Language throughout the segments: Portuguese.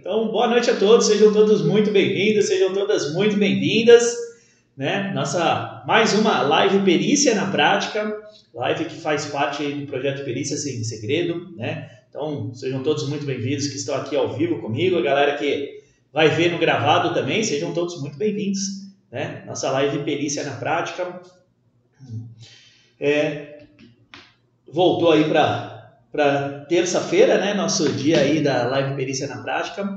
Então, boa noite a todos, sejam todos muito bem-vindos, sejam todas muito bem-vindas. Né? Nossa mais uma live Perícia na Prática, live que faz parte do projeto Perícia Sem Segredo. Né? Então, sejam todos muito bem-vindos que estão aqui ao vivo comigo, a galera que vai ver no gravado também, sejam todos muito bem-vindos. Né? Nossa live Perícia na Prática. É, voltou aí para para terça-feira, né, nosso dia aí da live Perícia na Prática.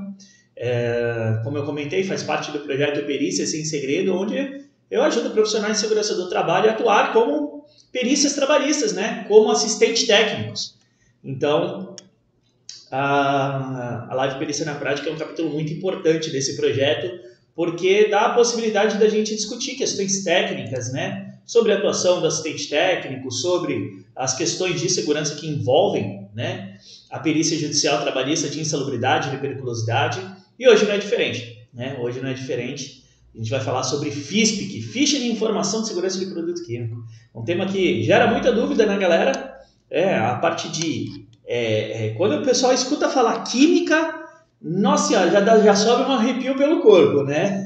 É, como eu comentei, faz parte do projeto Perícia Sem Segredo, onde eu ajudo profissionais de segurança do trabalho a atuar como perícias trabalhistas, né, como assistentes técnicos. Então, a, a live Perícia na Prática é um capítulo muito importante desse projeto, porque dá a possibilidade da gente discutir questões técnicas, né, sobre a atuação do assistente técnico, sobre as questões de segurança que envolvem né, a perícia judicial trabalhista de insalubridade, de periculosidade. E hoje não é diferente. Né? Hoje não é diferente. A gente vai falar sobre FISPIC, Ficha de Informação de Segurança de Produto Químico. Um tema que gera muita dúvida na galera. É a parte de. É, é, quando o pessoal escuta falar química, nossa senhora, já, dá, já sobe um arrepio pelo corpo, né?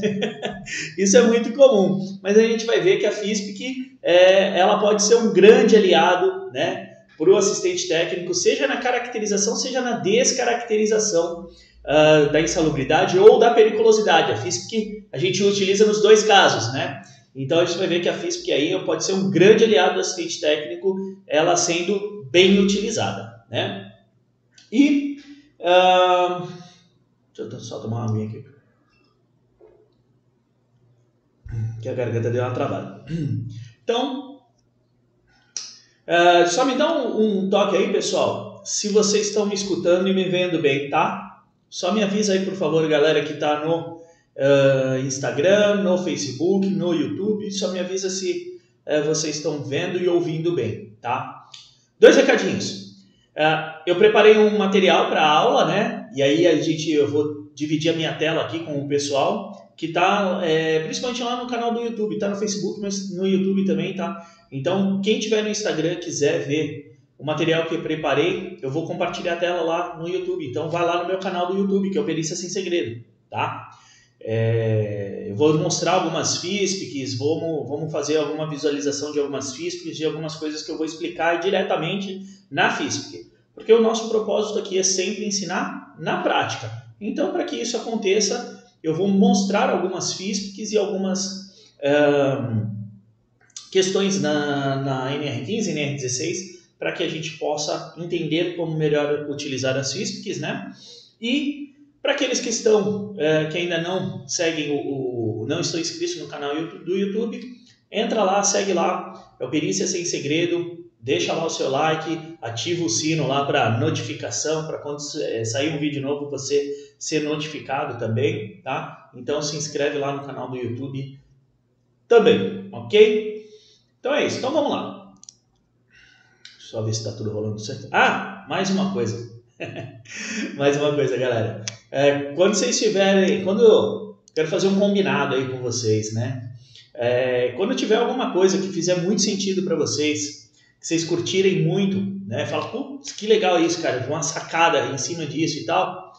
Isso é muito comum. Mas a gente vai ver que a FISPIC é, ela pode ser um grande aliado, né? Para o assistente técnico, seja na caracterização, seja na descaracterização uh, da insalubridade ou da periculosidade. A FISPIC a gente utiliza nos dois casos, né? Então a gente vai ver que a FISPIC aí pode ser um grande aliado do assistente técnico, ela sendo bem utilizada, né? E uh, Deixa eu só tomar uma aguinha aqui. Que a garganta deu uma travada. Então, uh, só me dá um, um, toque aí, pessoal. Se vocês estão me escutando e me vendo bem, tá? Só me avisa aí, por favor, galera que está no uh, Instagram, no Facebook, no YouTube. Só me avisa se uh, vocês estão vendo e ouvindo bem, tá? Dois recadinhos. Eu preparei um material para aula, né? E aí a gente, eu vou dividir a minha tela aqui com o pessoal que está é, principalmente lá no canal do YouTube, está no Facebook, mas no YouTube também, tá? Então, quem tiver no Instagram quiser ver o material que eu preparei, eu vou compartilhar a tela lá no YouTube. Então, vai lá no meu canal do YouTube, que é o Perícia Sem Segredo, tá? É, eu vou mostrar algumas FISPICs, vamos, vamos fazer alguma visualização de algumas FISPICs, de algumas coisas que eu vou explicar diretamente na FISPIC. Porque o nosso propósito aqui é sempre ensinar na prática. Então, para que isso aconteça, eu vou mostrar algumas FISPICs e algumas um, questões na, na NR15 e NR16 para que a gente possa entender como melhor utilizar as FISPICs, né? E para aqueles que estão, é, que ainda não seguem o, o, não estão inscritos no canal do YouTube, entra lá, segue lá, é o Perícia Sem Segredo, deixa lá o seu like, ativa o sino lá para notificação, para quando é, sair um vídeo novo você ser notificado também, tá? Então se inscreve lá no canal do YouTube também, ok? Então é isso, então vamos lá. Só ver se está tudo rolando certo. Ah, mais uma coisa. mais uma coisa, galera. É, quando vocês tiverem, quando eu quero fazer um combinado aí com vocês, né? É, quando tiver alguma coisa que fizer muito sentido para vocês, que vocês curtirem muito, né? Fala, putz, que legal isso, cara, uma sacada em cima disso e tal.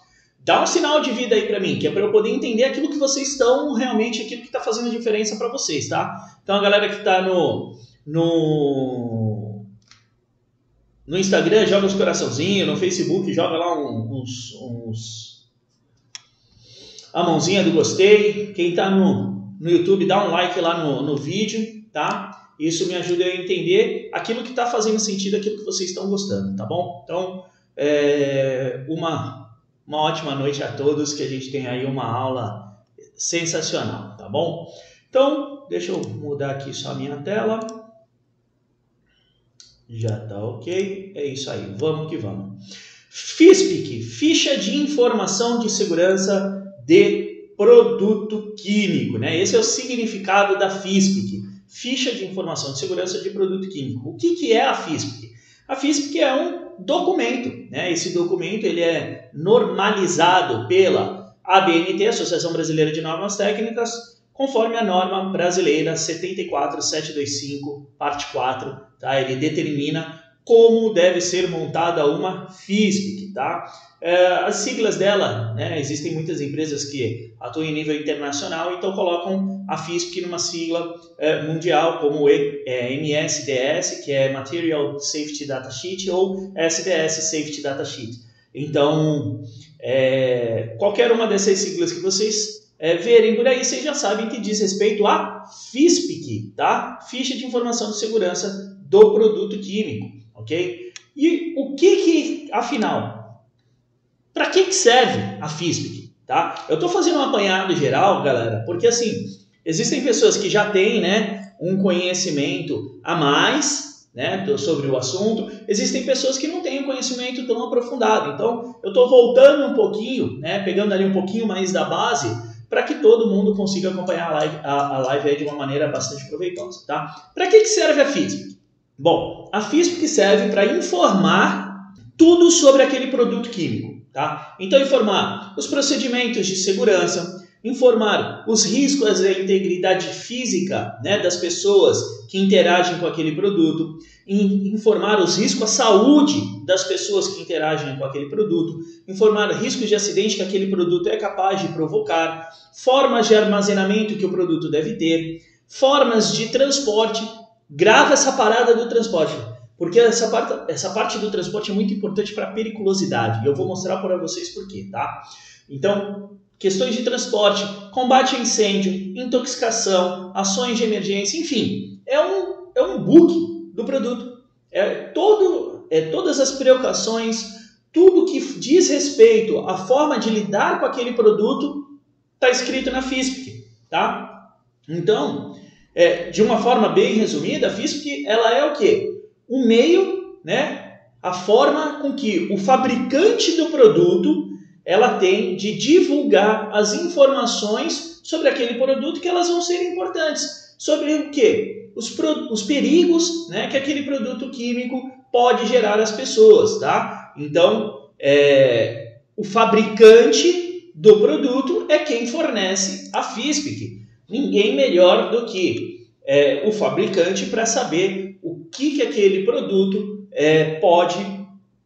Dá um sinal de vida aí para mim, que é para eu poder entender aquilo que vocês estão realmente, aquilo que está fazendo diferença para vocês, tá? Então a galera que está no, no no Instagram joga uns coraçãozinhos, no Facebook joga lá uns, uns a mãozinha do gostei. Quem está no, no YouTube dá um like lá no, no vídeo, tá? Isso me ajuda a entender aquilo que está fazendo sentido, aquilo que vocês estão gostando, tá bom? Então, é, uma, uma ótima noite a todos, que a gente tem aí uma aula sensacional, tá bom? Então, deixa eu mudar aqui só a minha tela. Já tá ok. É isso aí, vamos que vamos. FISPIC, Ficha de Informação de Segurança de Produto Químico, né? Esse é o significado da FISPIC ficha de informação de segurança de produto químico. O que, que é a FISP? A FISP é um documento. Né? Esse documento ele é normalizado pela ABNT, Associação Brasileira de Normas Técnicas, conforme a norma brasileira 74725, parte 4. Tá? Ele determina como deve ser montada uma FISPIC, tá? É, as siglas dela, né, existem muitas empresas que atuam em nível internacional, então colocam a FISPIC numa sigla é, mundial, como é, MSDS, que é Material Safety Data Sheet, ou SDS Safety Data Sheet. Então, é, qualquer uma dessas siglas que vocês é, verem por aí, vocês já sabem que diz respeito a FISPIC, tá? Ficha de Informação de Segurança do Produto Químico ok? E o que que, afinal, para que, que serve a FISPIC? Tá? Eu estou fazendo um apanhado geral, galera, porque assim, existem pessoas que já têm né, um conhecimento a mais né, sobre o assunto, existem pessoas que não têm um conhecimento tão aprofundado. Então, eu estou voltando um pouquinho, né, pegando ali um pouquinho mais da base, para que todo mundo consiga acompanhar a live, a, a live de uma maneira bastante proveitosa. Tá? Para que, que serve a FISPIC? Bom, a FISP serve para informar tudo sobre aquele produto químico, tá? Então informar os procedimentos de segurança, informar os riscos à integridade física né, das pessoas que interagem com aquele produto, informar os riscos à saúde das pessoas que interagem com aquele produto, informar riscos de acidente que aquele produto é capaz de provocar, formas de armazenamento que o produto deve ter, formas de transporte grava essa parada do transporte, porque essa parte, essa parte do transporte é muito importante para a periculosidade. E eu vou mostrar para vocês por quê, tá? Então, questões de transporte, combate a incêndio, intoxicação, ações de emergência, enfim, é um, é um book do produto. É, todo, é todas as precauções, tudo que diz respeito à forma de lidar com aquele produto está escrito na FISPIC, tá? Então, é, de uma forma bem resumida, FISP ela é o que? O meio, né? a forma com que o fabricante do produto ela tem de divulgar as informações sobre aquele produto que elas vão ser importantes. Sobre o que? Os, os perigos né, que aquele produto químico pode gerar às pessoas. Tá? Então, é, o fabricante do produto é quem fornece a FISPIC ninguém melhor do que é, o fabricante para saber o que, que aquele produto é, pode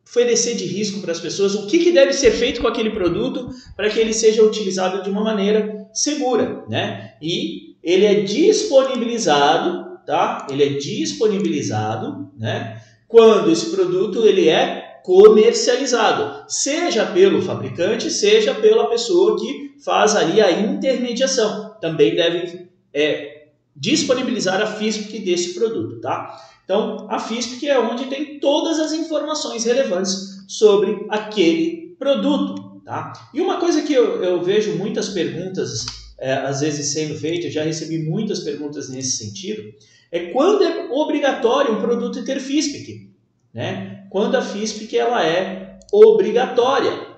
oferecer de risco para as pessoas, o que, que deve ser feito com aquele produto para que ele seja utilizado de uma maneira segura, né? E ele é disponibilizado, tá? Ele é disponibilizado, né? Quando esse produto ele é comercializado, seja pelo fabricante, seja pela pessoa que faz ali a intermediação. Também deve é, disponibilizar a FISP desse produto, tá? Então, a FISP é onde tem todas as informações relevantes sobre aquele produto, tá? E uma coisa que eu, eu vejo muitas perguntas é, às vezes sendo feitas, já recebi muitas perguntas nesse sentido, é quando é obrigatório um produto ter FISP, né? quando a FISPIC ela é obrigatória.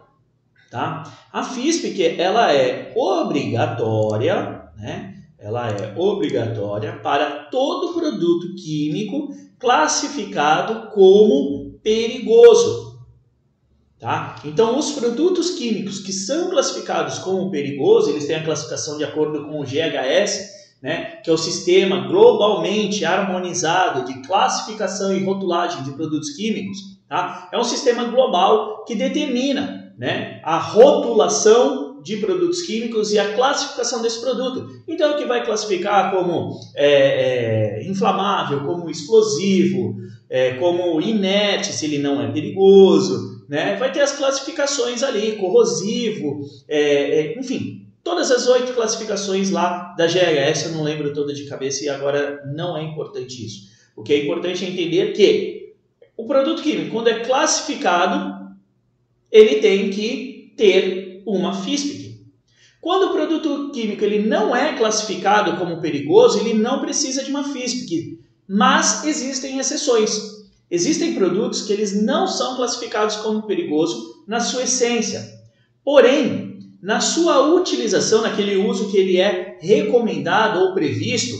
Tá? A FISPIC ela é obrigatória, né? ela é obrigatória para todo produto químico classificado como perigoso. Tá? Então, os produtos químicos que são classificados como perigoso, eles têm a classificação de acordo com o GHS, né, que é o sistema globalmente harmonizado de classificação e rotulagem de produtos químicos, tá? é um sistema global que determina né, a rotulação de produtos químicos e a classificação desse produto. Então, o que vai classificar como é, é, inflamável, como explosivo, é, como inerte, se ele não é perigoso, né? vai ter as classificações ali, corrosivo, é, é, enfim, todas as oito classificações lá da GHS, eu não lembro toda de cabeça e agora não é importante isso. O que é importante é entender que o produto químico, quando é classificado, ele tem que ter uma FISPIC. Quando o produto químico ele não é classificado como perigoso, ele não precisa de uma FISPIC, mas existem exceções. Existem produtos que eles não são classificados como perigoso na sua essência. Porém, na sua utilização, naquele uso que ele é recomendado ou previsto,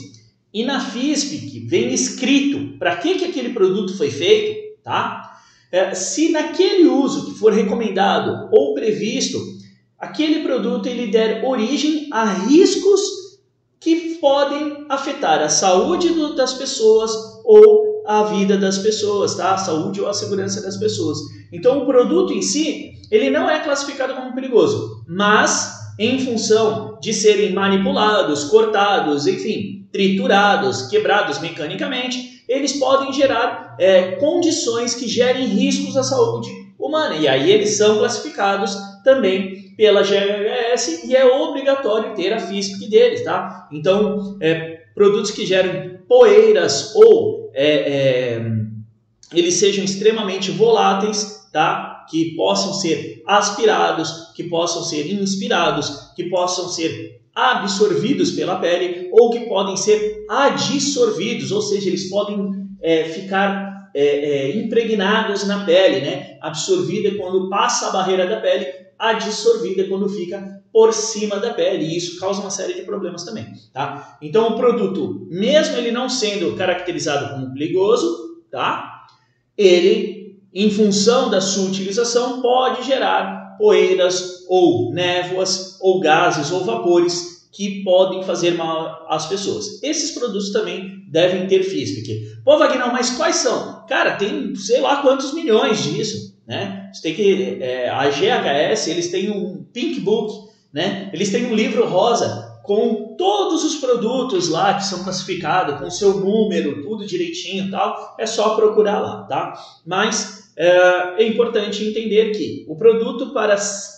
e na FISP, que vem escrito para que, que aquele produto foi feito, tá? É, se naquele uso que for recomendado ou previsto, aquele produto ele der origem a riscos que podem afetar a saúde do, das pessoas ou a vida das pessoas, tá? A saúde ou a segurança das pessoas. Então o produto em si, ele não é classificado como perigoso, mas em função de serem manipulados, cortados, enfim, triturados, quebrados mecanicamente, eles podem gerar é, condições que gerem riscos à saúde humana. E aí eles são classificados também pela GHS e é obrigatório ter a FISP deles, tá? Então, é, produtos que gerem poeiras ou é, é, eles sejam extremamente voláteis, tá? que possam ser aspirados, que possam ser inspirados, que possam ser absorvidos pela pele ou que podem ser adsorvidos, ou seja, eles podem é, ficar é, é, impregnados na pele, né? absorvida quando passa a barreira da pele, adsorvida quando fica por cima da pele, e isso causa uma série de problemas também. Tá? Então, o produto, mesmo ele não sendo caracterizado como perigoso, tá? ele em função da sua utilização, pode gerar poeiras ou névoas ou gases ou vapores que podem fazer mal às pessoas. Esses produtos também devem ter FISPIC. Pô, Wagner, mas quais são? Cara, tem sei lá quantos milhões disso, né? Você tem que é, a GHS, eles têm um Pink Book, né? Eles têm um livro rosa com todos os produtos lá que são classificados, com seu número, tudo direitinho e tal, é só procurar lá, tá? Mas é, é importante entender que o produto, para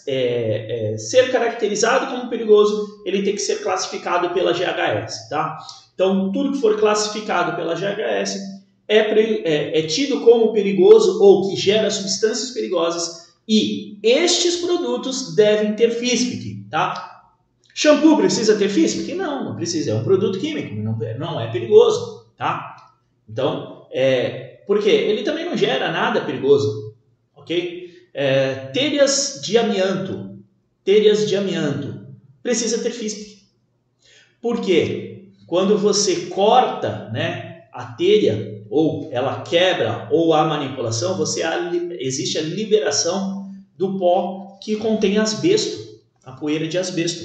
é, é, ser caracterizado como perigoso, ele tem que ser classificado pela GHS. Tá? Então, tudo que for classificado pela GHS é, é, é tido como perigoso ou que gera substâncias perigosas e estes produtos devem ter FISPIC. Tá? Shampoo precisa ter FISPIC? Não, não precisa. É um produto químico, não, não é perigoso. Tá? Então, é, porque ele também não gera nada perigoso, ok? É, telhas de amianto, telhas de amianto, precisa ter FISP. Por quê? Quando você corta né, a telha, ou ela quebra, ou há manipulação, você existe a liberação do pó que contém asbesto, a poeira de asbesto.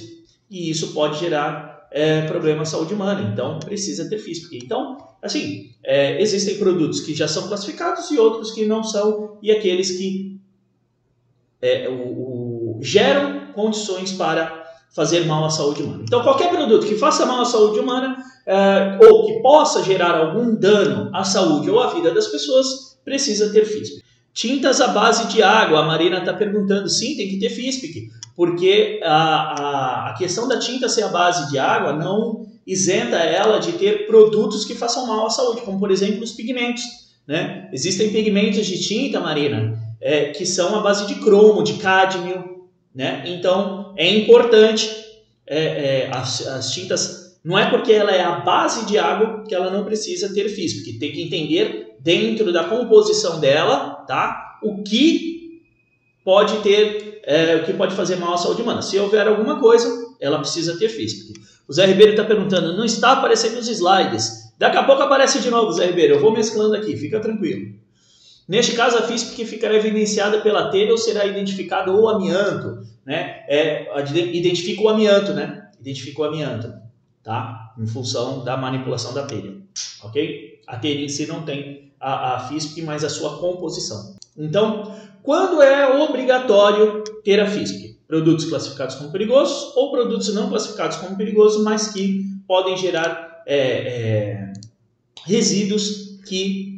E isso pode gerar é, problema à saúde humana. Então, precisa ter FISP. Então, Assim, é, existem produtos que já são classificados e outros que não são, e aqueles que é, o, o, geram condições para fazer mal à saúde humana. Então, qualquer produto que faça mal à saúde humana é, ou que possa gerar algum dano à saúde ou à vida das pessoas, precisa ter FISP. Tintas à base de água, a Marina está perguntando, sim, tem que ter FISP, porque a, a, a questão da tinta ser à base de água não isenta ela de ter produtos que façam mal à saúde, como por exemplo os pigmentos. Né? Existem pigmentos de tinta marina é, que são à base de cromo, de cádmio. Né? Então é importante é, é, as, as, tintas. Não é porque ela é a base de água que ela não precisa ter físico, porque tem que entender dentro da composição dela, tá? O que pode ter, é, o que pode fazer mal à saúde humana. Se houver alguma coisa, ela precisa ter físico. O Zé Ribeiro está perguntando, não está aparecendo os slides. Daqui a pouco aparece de novo, Zé Ribeiro. Eu vou mesclando aqui, fica tranquilo. Neste caso, a FISP ficará evidenciada pela telha ou será identificado o amianto, né? É, identifica o amianto, né? Identifica o amianto, tá? Em função da manipulação da telha, ok? A telha em si não tem a, a FISP, mas a sua composição. Então, quando é obrigatório ter a FISP? produtos classificados como perigosos ou produtos não classificados como perigosos, mas que podem gerar é, é, resíduos que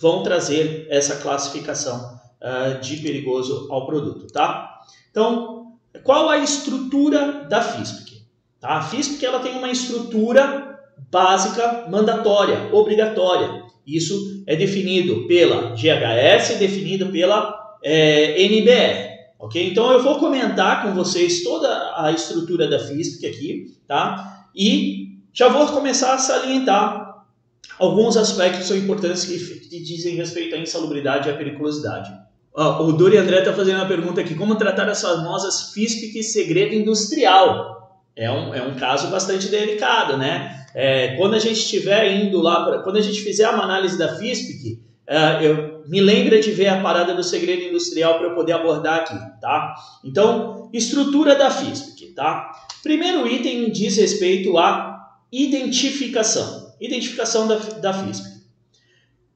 vão trazer essa classificação uh, de perigoso ao produto, tá? Então, qual a estrutura da FISPIC? Tá? A FISPIC ela tem uma estrutura básica mandatória, obrigatória. Isso é definido pela GHS, definido pela é, NBR. Ok? Então eu vou comentar com vocês toda a estrutura da física aqui, tá? E já vou começar a salientar alguns aspectos são importantes que, dizem respeito à insalubridade e à periculosidade. O Dori André está fazendo uma pergunta aqui: como tratar as famosas FISPIC segredo industrial? É um, é um caso bastante delicado, né? É, quando a gente estiver indo lá, pra, quando a gente fizer uma análise da FISPIC, uh, eu me lembra de ver a parada do segredo industrial para eu poder abordar aqui, tá? Então, estrutura da FISPIC, tá? Primeiro item diz respeito à identificação, identificação da, da FISPIC.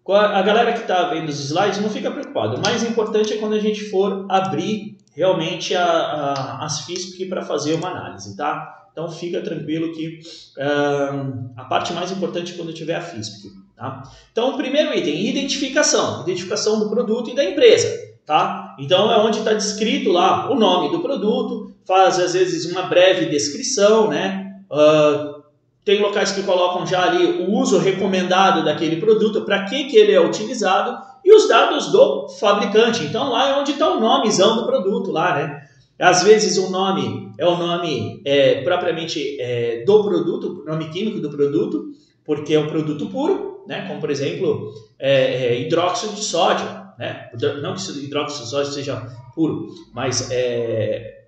A galera que está vendo os slides não fica preocupado. O mais importante é quando a gente for abrir realmente a, a, as FISP para fazer uma análise, tá? Então fica tranquilo que uh, a parte mais importante é quando tiver a FISP. Tá? Então, o primeiro item, identificação. Identificação do produto e da empresa. Tá? Então, é onde está descrito lá o nome do produto, faz às vezes uma breve descrição, né? Uh, tem locais que colocam já ali o uso recomendado daquele produto, para que, que ele é utilizado e os dados do fabricante. Então, lá é onde está o nomezão do produto lá, né? Às vezes o nome é o nome é, propriamente é, do produto, nome químico do produto, porque é um produto puro, né? como por exemplo é, é hidróxido de sódio. Né? Não que hidróxido de sódio seja puro, mas é,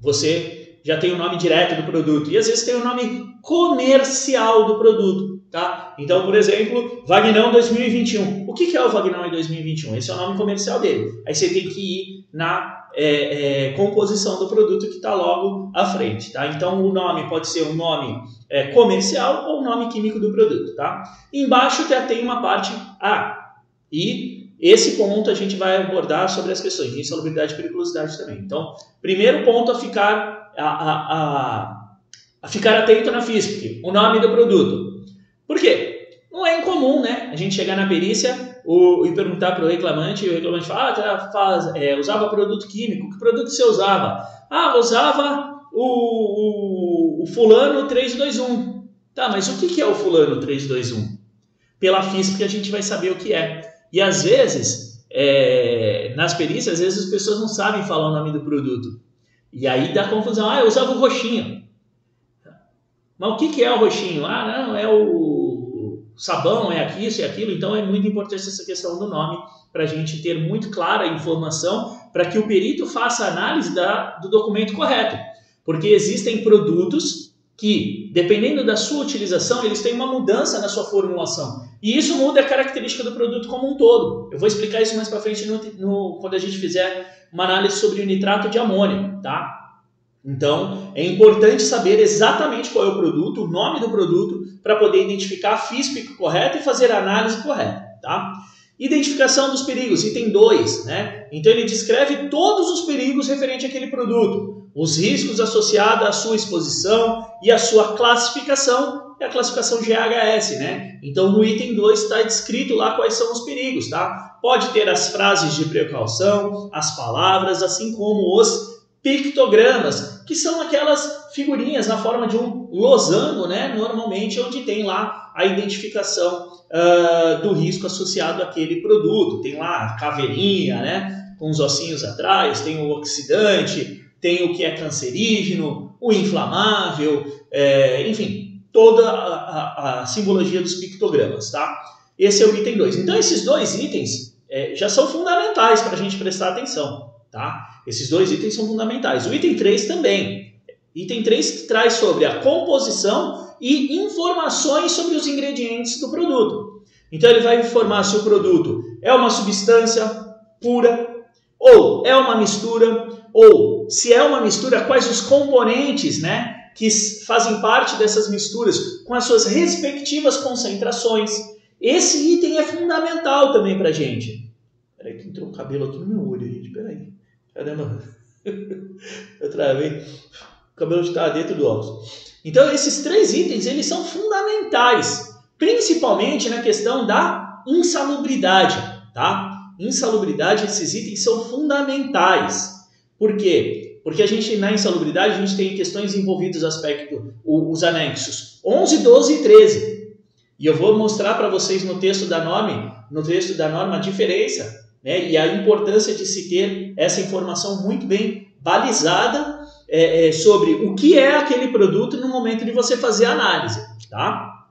você já tem o nome direto do produto. E às vezes tem o nome comercial do produto. Tá? Então, por exemplo, Vagnão 2021. O que é o Vagnão em 2021? Esse é o nome comercial dele. Aí você tem que ir na é, é, composição do produto que está logo à frente, tá? Então o nome pode ser um nome é, comercial ou um nome químico do produto, tá? Embaixo já tem uma parte A e esse ponto a gente vai abordar sobre as questões de insalubridade e periculosidade também. Então, primeiro ponto a ficar a, a, a, ficar atento na FISP, o nome do produto. Por quê? Não é incomum, né? A gente chegar na perícia o, e perguntar para o reclamante, e o reclamante fala, ah, faz, é, usava produto químico, que produto você usava? Ah, usava o, o, o fulano 321. Tá, mas o que, que é o fulano 321? Pela FISP a gente vai saber o que é. E às vezes, é, nas perícias, às vezes as pessoas não sabem falar o nome do produto. E aí dá confusão. Ah, eu usava o roxinho. Mas o que, que é o roxinho? Ah, não, é o sabão é aqui, isso e aquilo, então é muito importante essa questão do nome para a gente ter muito clara a informação para que o perito faça a análise da, do documento correto. Porque existem produtos que, dependendo da sua utilização, eles têm uma mudança na sua formulação. E isso muda a característica do produto como um todo. Eu vou explicar isso mais para frente no, no, quando a gente fizer uma análise sobre o nitrato de amônio, tá? Então, é importante saber exatamente qual é o produto, o nome do produto, para poder identificar a FISP correta e fazer a análise correta, tá? Identificação dos perigos, item 2, né? Então ele descreve todos os perigos referentes àquele produto, os riscos associados à sua exposição e à sua classificação, é a classificação GHS, né? Então no item 2 está descrito lá quais são os perigos, tá? Pode ter as frases de precaução, as palavras, assim como os pictogramas, que são aquelas figurinhas na forma de um losango, né? normalmente onde tem lá a identificação uh, do risco associado àquele produto. Tem lá a caveirinha, né? com os ossinhos atrás, tem o oxidante, tem o que é cancerígeno, o inflamável, é, enfim, toda a, a, a, simbologia dos pictogramas. Tá? Esse é o item 2. Então, esses dois itens é, já são fundamentais para a gente prestar atenção. Tá? Esses dois itens são fundamentais. O item 3 também. Item 3 traz sobre a composição e informações sobre os ingredientes do produto. Então ele vai informar se o produto é uma substância pura ou é uma mistura ou se é uma mistura quais os componentes, né, que fazem parte dessas misturas com as suas respectivas concentrações. Esse item é fundamental também para gente. Peraí que entrou um cabelo aqui no meu olho, gente. Peraí. Caramba, eu travei. O cabelo está dentro do óculos. Então, esses três itens, eles são fundamentais, principalmente na questão da insalubridade, tá? Insalubridade, esses itens são fundamentais. Por quê? Porque a gente, na insalubridade, a gente tem questões envolvidas aspecto, os anexos 11, 12 e 13. E eu vou mostrar para vocês no texto da norma, no texto da norma a diferença né? e a importância de se ter essa informação muito bem balizada é, é, sobre o que é aquele produto no momento de você fazer a análise. Tá?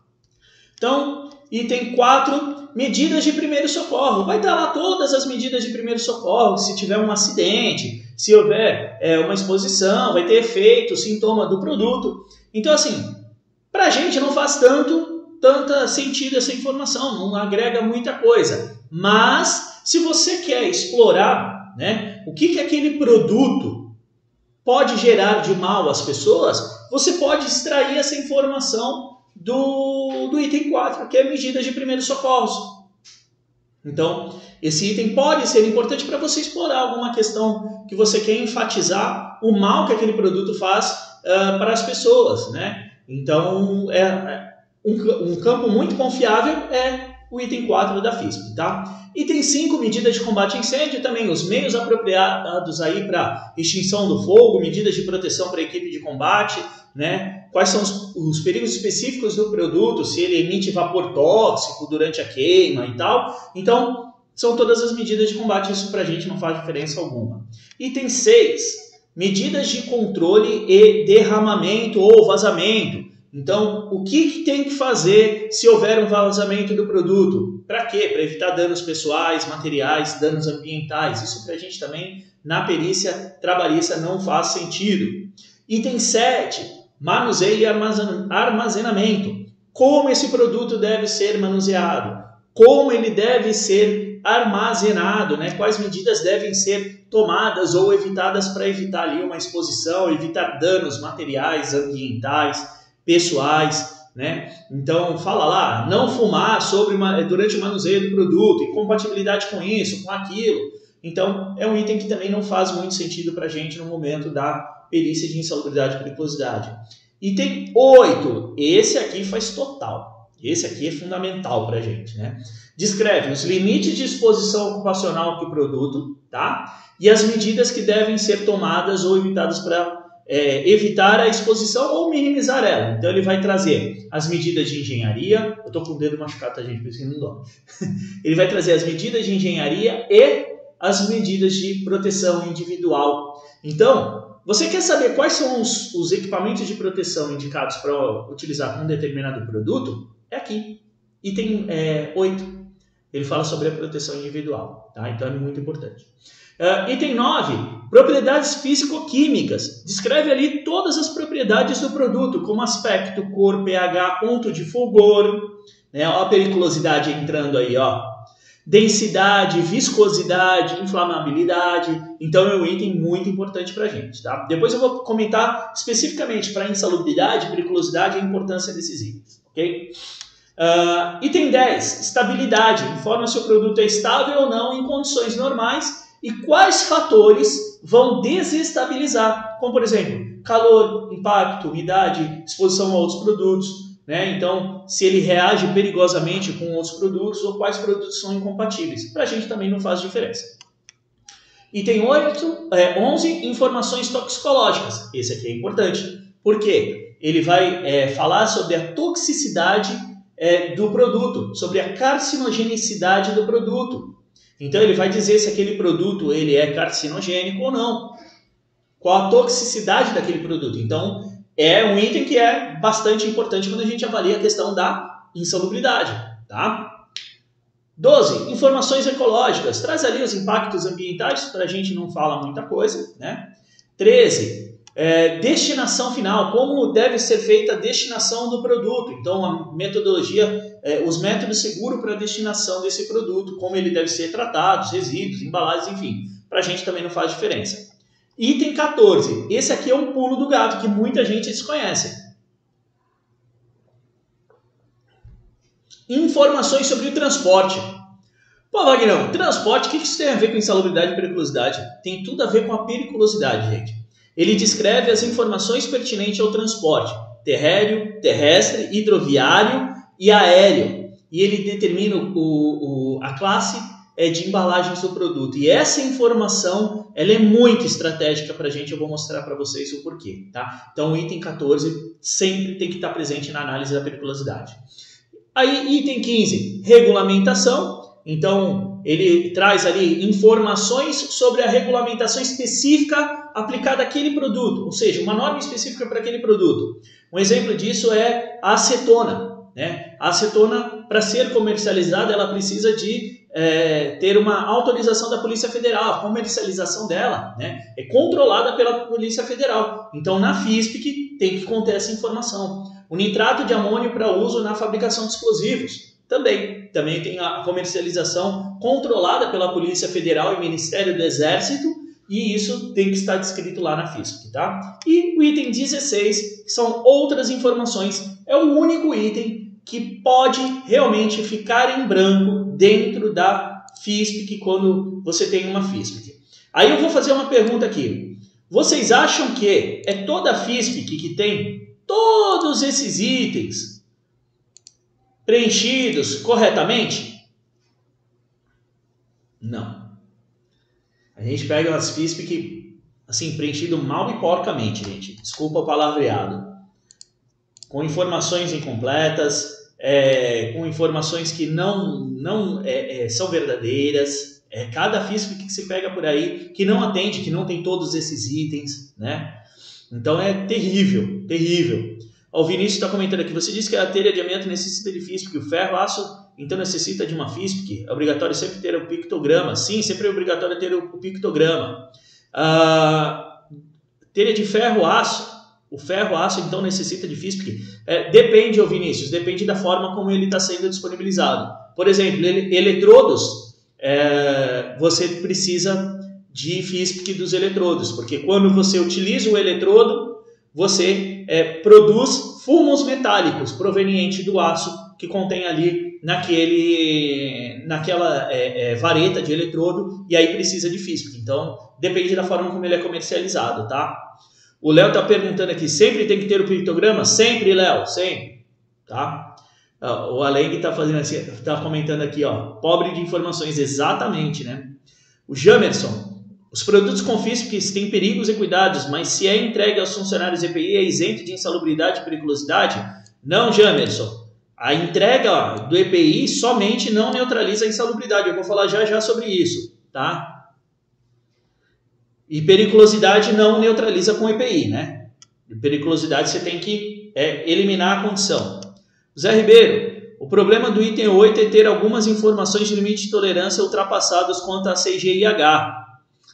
Então, item 4, medidas de primeiro socorro. Vai estar lá todas as medidas de primeiro socorro, se tiver um acidente, se houver é, uma exposição, vai ter efeito, sintoma do produto. Então, assim, para a gente não faz tanto tanta sentido essa informação, não agrega muita coisa. Mas se você quer explorar né, o que, que aquele produto pode gerar de mal às pessoas, você pode extrair essa informação do, do item 4, que é medidas de primeiros socorros. Então, esse item pode ser importante para você explorar alguma questão que você quer enfatizar o mal que aquele produto faz uh, para as pessoas, né? Então, é, é, um, um, campo muito confiável é o item 4 da FISP, tá? Item 5, medidas de combate a incêndio, também os meios apropriados aí para extinção do fogo, medidas de proteção para a equipe de combate, né? Quais são os, os, perigos específicos do produto, se ele emite vapor tóxico durante a queima e tal. Então, são todas as medidas de combate, isso para a gente não faz diferença alguma. Item 6, medidas de controle e derramamento ou vazamento. Então, o que, que tem que fazer se houver um vazamento do produto? Para quê? Para evitar danos pessoais, materiais, danos ambientais. Isso para a gente também, na perícia trabalhista, não faz sentido. Item 7, manuseio e armazenamento. Como esse produto deve ser manuseado? Como ele deve ser armazenado? Né? Quais medidas devem ser tomadas ou evitadas para evitar ali uma exposição, evitar danos materiais, ambientais, pessoais, né? Então fala lá, não fumar sobre durante o manuseio do produto, incompatibilidade com isso, com aquilo. Então é um item que também não faz muito sentido para a gente no momento da perícia de insalubridade e periculosidade. Item 8, esse aqui faz total. Esse aqui é fundamental para a gente, né? Descreve os limites de exposição ocupacional do produto, tá? E as medidas que devem ser tomadas ou evitadas para é, evitar a exposição ou minimizar ela. Então ele vai trazer as medidas de engenharia. Eu estou com o dedo machucado, tá, gente? Por isso que não dói. ele vai trazer as medidas de engenharia e as medidas de proteção individual. Então, você quer saber quais são os, os equipamentos de proteção indicados para utilizar um determinado produto? É aqui. Item é, 8. Ele fala sobre a proteção individual. Tá? Então é muito importante. Uh, item 9, propriedades físico-químicas. Descreve ali todas as propriedades do produto, como aspecto, cor, pH, ponto de fulgor, né? A periculosidade entrando aí, ó. Densidade, viscosidade, inflamabilidade. Então é um item muito importante para a gente, tá? Depois eu vou comentar especificamente para insalubridade, periculosidade e a importância desses itens? Uh, item 10, estabilidade. Informa se o produto é estável ou não em condições normais e quais fatores vão desestabilizar, como por exemplo, calor, impacto, umidade, exposição a outros produtos, né? Então, se ele reage perigosamente com outros produtos ou quais produtos são incompatíveis. Para a gente também não faz diferença. Item 8, é, 11, informações toxicológicas. Esse aqui é importante. Por quê? Ele vai é, falar sobre a toxicidade é, do produto, sobre a carcinogenicidade do produto. Então ele vai dizer se aquele produto ele é carcinogênico ou não. Qual a toxicidade daquele produto. Então é um item que é bastante importante quando a gente avalia a questão da insalubridade, tá? 12. Informações ecológicas. Traz ali os impactos ambientais, para a gente não fala muita coisa, né? 13. É, destinação final, como deve ser feita a destinação do produto. Então, a metodologia, é, os métodos seguros para a destinação desse produto, como ele deve ser tratado, os resíduos, embalagens, enfim. Para a gente também não faz diferença. Item 14. Esse aqui é um pulo do gato que muita gente desconhece. Informações sobre o transporte. Pô, Wagner, transporte, o que isso tem a ver com insalubridade e periculosidade? Tem tudo a ver com a periculosidade, gente. Ele descreve as informações pertinentes ao transporte terréreo, terrestre, hidroviário e aéreo. E ele determina o, o, a classe é, de embalagens do produto. E essa informação ela é muito estratégica para a gente. Eu vou mostrar para vocês o porquê. Tá? Então, o item 14 sempre tem que estar presente na análise da periculosidade. Aí, item 15, regulamentação. Então, ele traz ali informações sobre a regulamentação específica aplicada àquele produto, ou seja, uma norma específica para aquele produto. Um exemplo disso é a acetona. Né? A acetona, para ser comercializada, ela precisa de é, ter uma autorização da Polícia Federal. A comercialização dela né, é controlada pela Polícia Federal. Então, na FISP tem que conter essa informação. O nitrato de amônio para uso na fabricação de explosivos também. Também tem a comercialização controlada pela Polícia Federal e Ministério do Exército, e isso tem que estar descrito lá na FISP, tá? E o item 16, que são outras informações, é o único item que pode realmente ficar em branco dentro da FISPIC quando você tem uma FISPIC. Aí eu vou fazer uma pergunta aqui. Vocês acham que é toda a FISPIC que tem todos esses itens preenchidos corretamente? Não. A gente pega umas FISPIC assim, preenchido mal e porcamente, gente. Desculpa o palavreado. Com informações incompletas, é, com informações que não, não é, é, são verdadeiras. É, cada FISP que se pega por aí que não atende, que não tem todos esses itens, né? Então é terrível, terrível. O Vinícius está comentando aqui, você disse que a telha de amianto necessita de FISP, o ferro, aço, então necessita de uma FISP, é obrigatório sempre ter o pictograma. Sim, sempre é obrigatório ter o pictograma. Ah, telha de ferro, aço, o ferro aço então necessita de FISP? É, depende, Vinícius, depende da forma como ele está sendo disponibilizado. Por exemplo, ele, eletrodos, é, você precisa de FISP dos eletrodos, porque quando você utiliza o eletrodo, você é, produz fumos metálicos provenientes do aço que contém ali naquele, naquela é, é, vareta de eletrodo e aí precisa de FISP. Então, depende da forma como ele é comercializado, tá? O Léo está perguntando aqui, sempre tem que ter o pictograma? Sempre, Léo, sempre. Tá? O Aleng está fazendo assim, está comentando aqui, ó, pobre de informações, exatamente, né? O Jamerson, os produtos com FISPs têm perigos e cuidados, mas se é entregue aos funcionários EPI é isento de insalubridade e periculosidade? Não, Jamerson. A entrega do EPI somente não neutraliza a insalubridade. Eu vou falar já já sobre isso, tá? E periculosidade não neutraliza com EPI, né? E periculosidade você tem que é, eliminar a condição. Zé Ribeiro, o problema do item 8 é ter algumas informações de limite de tolerância ultrapassados quanto a CGIH.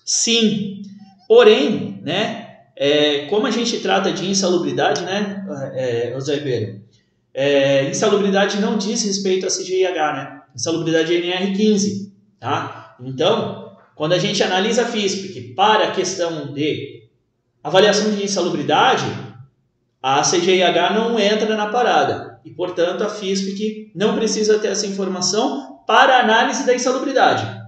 Sim, porém, né, é, como a gente trata de insalubridade, né, é, Zé Ribeiro, é, insalubridade não diz respeito a CGIH, né? Insalubridade é NR15, tá? Então, quando a gente analisa a FISP para a questão de avaliação de insalubridade, a CGIH não entra na parada. E, portanto, a FISP não precisa ter essa informação para análise da insalubridade.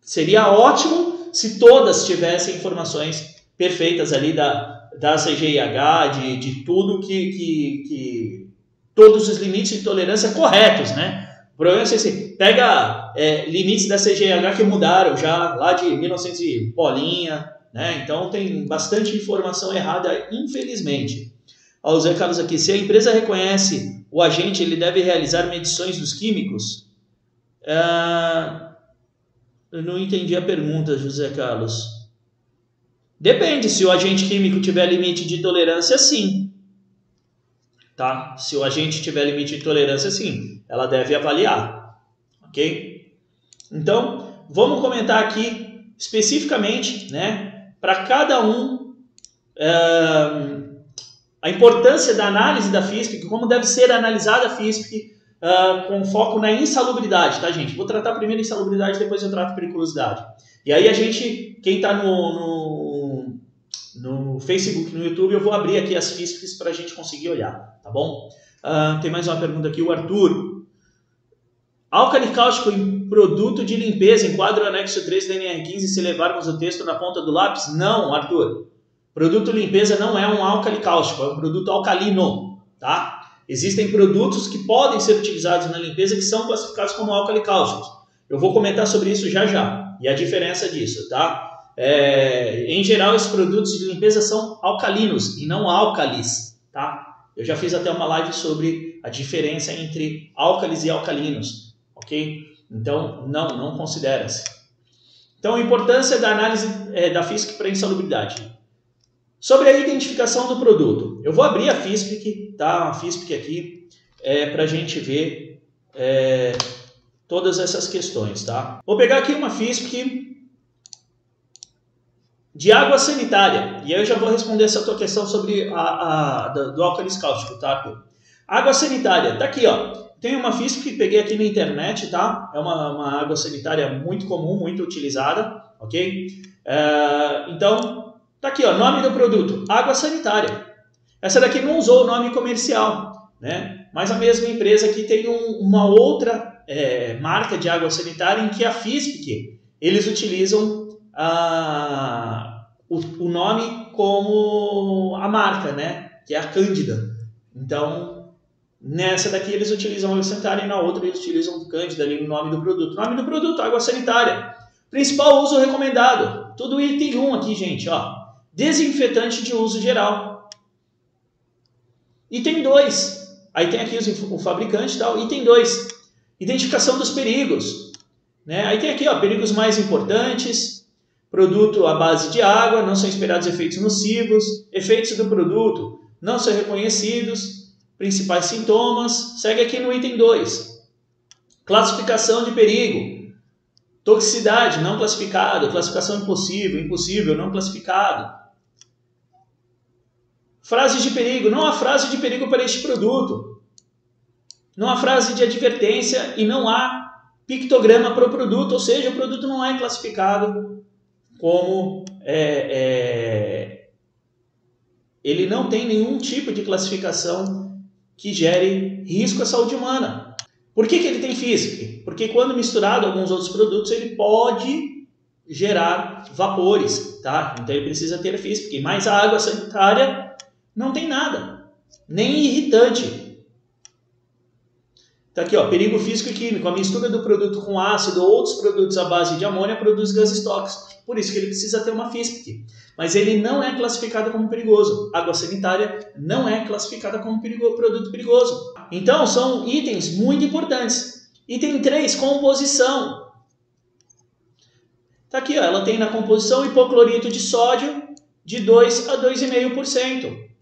Seria ótimo se todas tivessem informações perfeitas ali da, da CGIH, de, de tudo que, que, que. todos os limites de tolerância corretos, né? O problema é se assim, pega é, limites da CGH que mudaram já lá de 1900 e bolinha, né? Então tem bastante informação errada, infelizmente. Ó, o Zé Carlos aqui, se a empresa reconhece o agente, ele deve realizar medições dos químicos? Ah, eu não entendi a pergunta, José Carlos. Depende, se o agente químico tiver limite de tolerância, sim tá? Se o agente tiver limite de tolerância, sim, ela deve avaliar, ok? Então, vamos comentar aqui especificamente, né, para cada um a importância da análise da FISP, como deve ser analisada a FISP uh, com foco na insalubridade, tá, gente? Vou tratar primeiro insalubridade, depois eu trato periculosidade. E aí a gente, quem está no, no, no Facebook, no YouTube, eu vou abrir aqui as FISPs para a gente conseguir olhar tá bom? Uh, tem mais uma pergunta aqui, o Arthur. Álcali cáustico em produto de limpeza enquadra o anexo 3 da NR15 se levarmos o texto na ponta do lápis? Não, Arthur. Produto limpeza não é um álcali cáustico, é um produto alcalino, tá? Existem produtos que podem ser utilizados na limpeza que são classificados como álcali cáusticos. Eu vou comentar sobre isso já já e a diferença disso, tá? É, em geral, esses produtos de limpeza são alcalinos e não álcalis, tá? Eu já fiz até uma live sobre a diferença entre álcalis e alcalinos, ok? Então, não, não considera-se. Então, a importância da análise é, da FISC para insalubridade. Sobre a identificação do produto. Eu vou abrir a FISPIC, tá? A FISPIC aqui, é, para a gente ver é, todas essas questões, tá? Vou pegar aqui uma FISPIC de água sanitária. E aí eu já vou responder essa tua questão sobre a, a do, do álcool cáustico, tá? Água sanitária, tá aqui, ó. Tem uma FISP que peguei aqui na internet, tá? É uma, uma água sanitária muito comum, muito utilizada, ok? É, então, tá aqui, ó, nome do produto, água sanitária. Essa daqui não usou o nome comercial, né? Mas a mesma empresa aqui tem um, uma outra é, marca de água sanitária em que a FISPIC, eles utilizam a, o, o nome como a marca, né? Que é a Cândida. Então, nessa daqui eles utilizam água sanitária e na outra eles utilizam Cândida ali no nome do produto. Nome do produto, água sanitária. Principal uso recomendado. Tudo item 1 aqui, gente, ó. Desinfetante de uso geral. Item 2. Aí tem aqui o fabricante e tal. Item 2. Identificação dos perigos. Né? Aí tem aqui, ó, perigos mais importantes. Produto à base de água, não são esperados efeitos nocivos. Efeitos do produto não são reconhecidos. Principais sintomas. Segue aqui no item 2. Classificação de perigo. Toxicidade, não classificado. Classificação impossível, impossível, não classificado. Frases de perigo. Não há frase de perigo para este produto. Não há frase de advertência e não há pictograma para o produto, ou seja, o produto não é classificado como. É, é, ele não tem nenhum tipo de classificação que gere risco à saúde humana. Por que, que ele tem FISC? Porque quando misturado a alguns outros produtos, ele pode gerar vapores, tá? Então ele precisa ter FISC, mais a água sanitária não tem nada, nem irritante. Tá aqui, ó, perigo físico e químico. A mistura do produto com ácido ou outros produtos à base de amônia produz gases tóxicos. Por isso que ele precisa ter uma FISP. Mas ele não é classificado como perigoso. Água sanitária não é classificada como perigo, produto perigoso. Então, são itens muito importantes. Item 3, composição. Tá aqui, ó, ela tem na composição hipoclorito de sódio de 2 a 2,5%.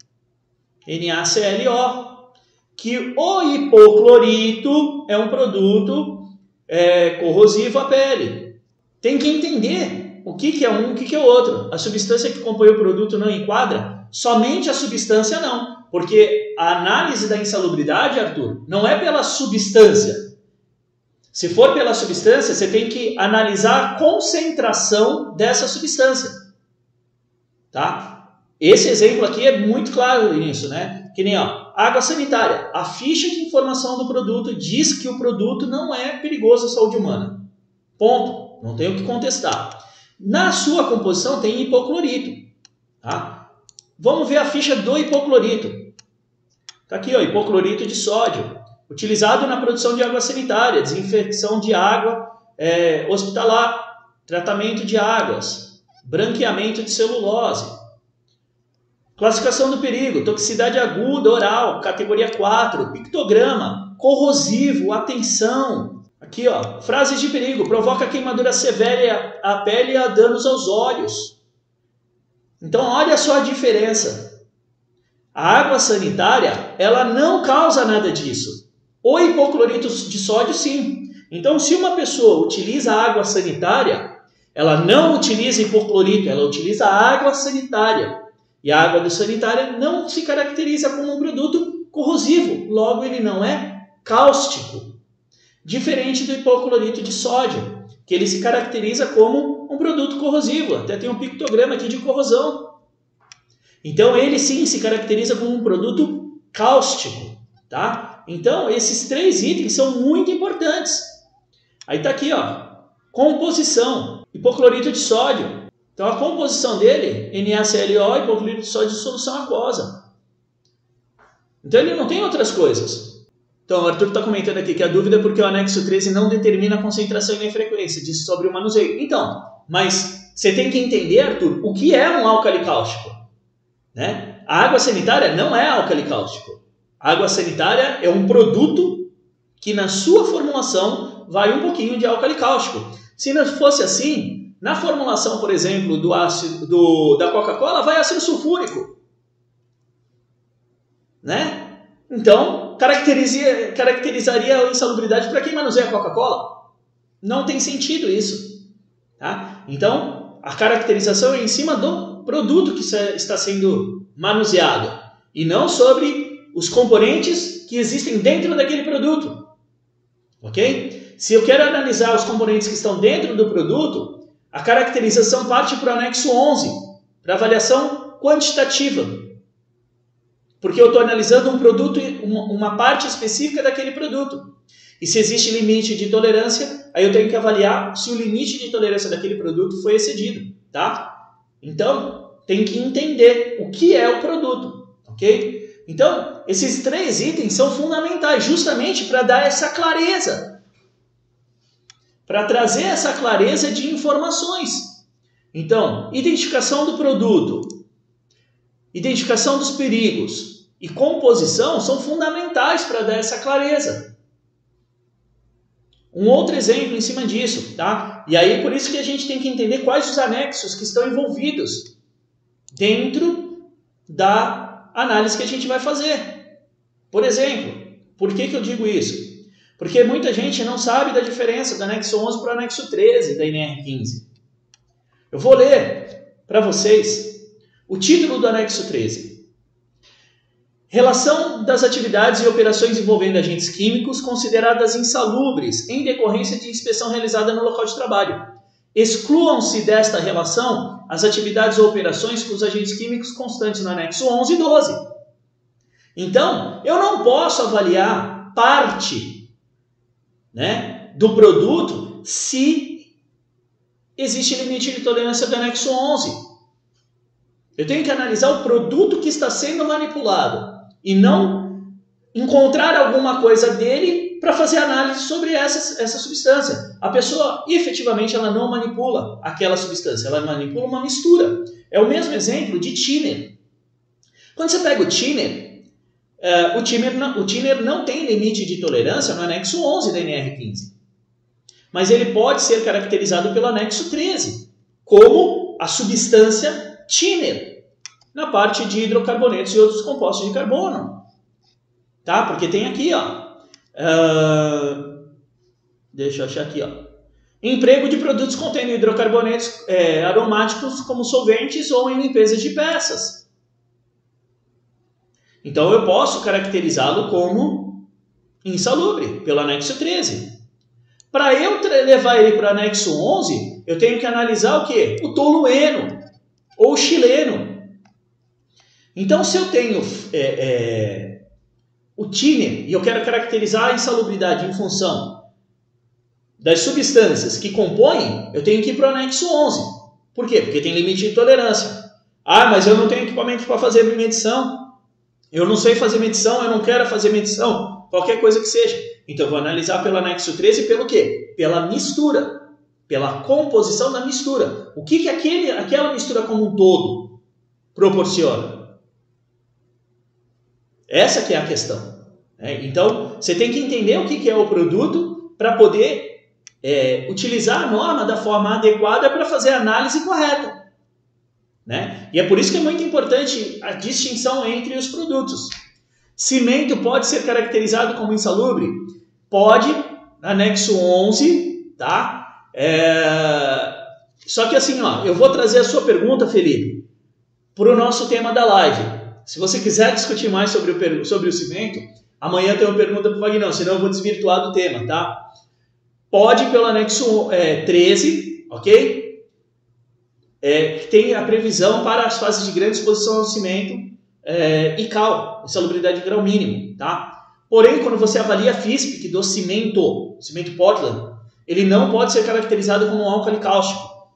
NaClO, que o hipoclorito é um produto é, corrosivo à pele. Tem que entender o que, que é um, o que, que é outro. A substância que compõe o produto não enquadra? Somente a substância não, porque a análise da insalubridade, Arthur, não é pela substância. Se for pela substância, você tem que analisar a concentração dessa substância. Tá? Esse exemplo aqui é muito claro nisso, né? Que nem ó, água sanitária. A ficha de informação do produto diz que o produto não é perigoso à saúde humana. Ponto. Não tenho o que contestar. Na sua composição tem hipoclorito. Tá? Vamos ver a ficha do hipoclorito. Tá aqui, ó, hipoclorito de sódio, utilizado na produção de água sanitária, desinfecção de água é, hospitalar, tratamento de águas, branqueamento de celulose, Classificação do perigo, toxicidade aguda oral, categoria 4, pictograma, corrosivo, atenção. Aqui, ó, frases de perigo, provoca queimadura severa à pele e a danos aos olhos. Então, olha só a diferença. A água sanitária, ela não causa nada disso. O hipoclorito de sódio, sim. Então, se uma pessoa utiliza água sanitária, ela não utiliza hipoclorito, ela utiliza água sanitária. E a água do sanitária não se caracteriza como um produto corrosivo, logo ele não é cáustico. Diferente do hipoclorito de sódio, que ele se caracteriza como um produto corrosivo, até tem um pictograma aqui de corrosão. Então ele sim se caracteriza como um produto cáustico, tá? Então esses três itens são muito importantes. Aí tá aqui, ó, composição, hipoclorito de sódio, então a composição dele, NaClO, hipoclorito de sódio de solução aquosa. Então ele não tem outras coisas. Então o Arthur está comentando aqui que a dúvida é porque o anexo 13 não determina a concentração e nem frequência, diz sobre o manuseio. Então, mas você tem que entender, Arthur, o que é um álcali cáustico. Né? A água sanitária não é álcali cáustico. A água sanitária é um produto que na sua formulação vai um pouquinho de álcali cáustico. Se não fosse assim, na formulação, por exemplo, do ácido do, da Coca-Cola, vai ácido sulfúrico. Né? Então, caracterizaria, a insalubridade para quem manuseia Coca-Cola? Não tem sentido isso. Tá? Então, a caracterização é em cima do produto que está sendo manuseado e não sobre os componentes que existem dentro daquele produto. Ok? Se eu quero analisar os componentes que estão dentro do produto, a caracterização parte para o anexo 11, para avaliação quantitativa. Porque eu estou analisando um produto, uma parte específica daquele produto. E se existe limite de tolerância, aí eu tenho que avaliar se o limite de tolerância daquele produto foi excedido, tá? Então, tem que entender o que é o produto, ok? Então, esses três itens são fundamentais justamente para dar essa clareza, para trazer essa clareza de informações. Então, identificação do produto, identificação dos perigos e composição são fundamentais para dar essa clareza. Um outro exemplo em cima disso, tá? E aí por isso que a gente tem que entender quais os anexos que estão envolvidos dentro da análise que a gente vai fazer. Por exemplo, por que, que eu digo isso? Porque muita gente não sabe da diferença do anexo 11 para o anexo 13 da NR15. Eu vou ler para vocês o título do anexo 13. Relação das atividades e operações envolvendo agentes químicos consideradas insalubres em decorrência de inspeção realizada no local de trabalho. Excluam-se desta relação as atividades ou operações com os agentes químicos constantes no anexo 11 e 12. Então, eu não posso avaliar parte né, do produto se existe limite de tolerância do anexo 11. Eu tenho que analisar o produto que está sendo manipulado e não encontrar alguma coisa dele para fazer análise sobre essa, essa substância. A pessoa efetivamente ela não manipula aquela substância, ela manipula uma mistura. É o mesmo exemplo de thinner. Quando você pega o thinner, uh, o, thinner não, o thinner não tem limite de tolerância no anexo 11 da NR15. Mas ele pode ser caracterizado pelo anexo 13 como a substância thinner na parte de hidrocarbonetos e outros compostos de carbono. Tá? Porque tem aqui, ó. Uh, deixa eu achar aqui, ó. Emprego de produtos contendo hidrocarbonetos é, aromáticos como solventes ou em limpeza de peças. Então eu posso caracterizá-lo como insalubre, pelo anexo 13. Para eu levar ele para o anexo 11, eu tenho que analisar o que? O tolueno ou chileno. Então, se eu tenho é, é, o tiner e eu quero caracterizar a insalubridade em função das substâncias que compõem, eu tenho que ir para o anexo 11. Por quê? Porque tem limite de tolerância. Ah, mas eu não tenho equipamento para fazer medição. Eu não sei fazer medição, eu não quero fazer medição. Qualquer coisa que seja. Então, eu vou analisar pelo anexo 13 pelo quê? Pela mistura. Pela composição da mistura. O que, que aquele, aquela mistura como um todo proporciona? Essa que é a questão. Né? Então, você tem que entender o que é o produto para poder é, utilizar a norma da forma adequada para fazer a análise correta. Né? E é por isso que é muito importante a distinção entre os produtos. Cimento pode ser caracterizado como insalubre? Pode, anexo 11, tá? É... Só que assim, ó, eu vou trazer a sua pergunta, Felipe, para o nosso tema da live. Se você quiser discutir mais sobre o, sobre o cimento, amanhã tem uma pergunta para o Vagnão, senão eu vou desvirtuar do tema, tá? Pode pelo anexo é, 13, ok? É, que tem a previsão para as fases de grande exposição ao cimento é, e cal, insalubridade de grau mínimo, tá? Porém, quando você avalia a FISP do cimento, cimento Portland, ele não pode ser caracterizado como um álcali cáustico,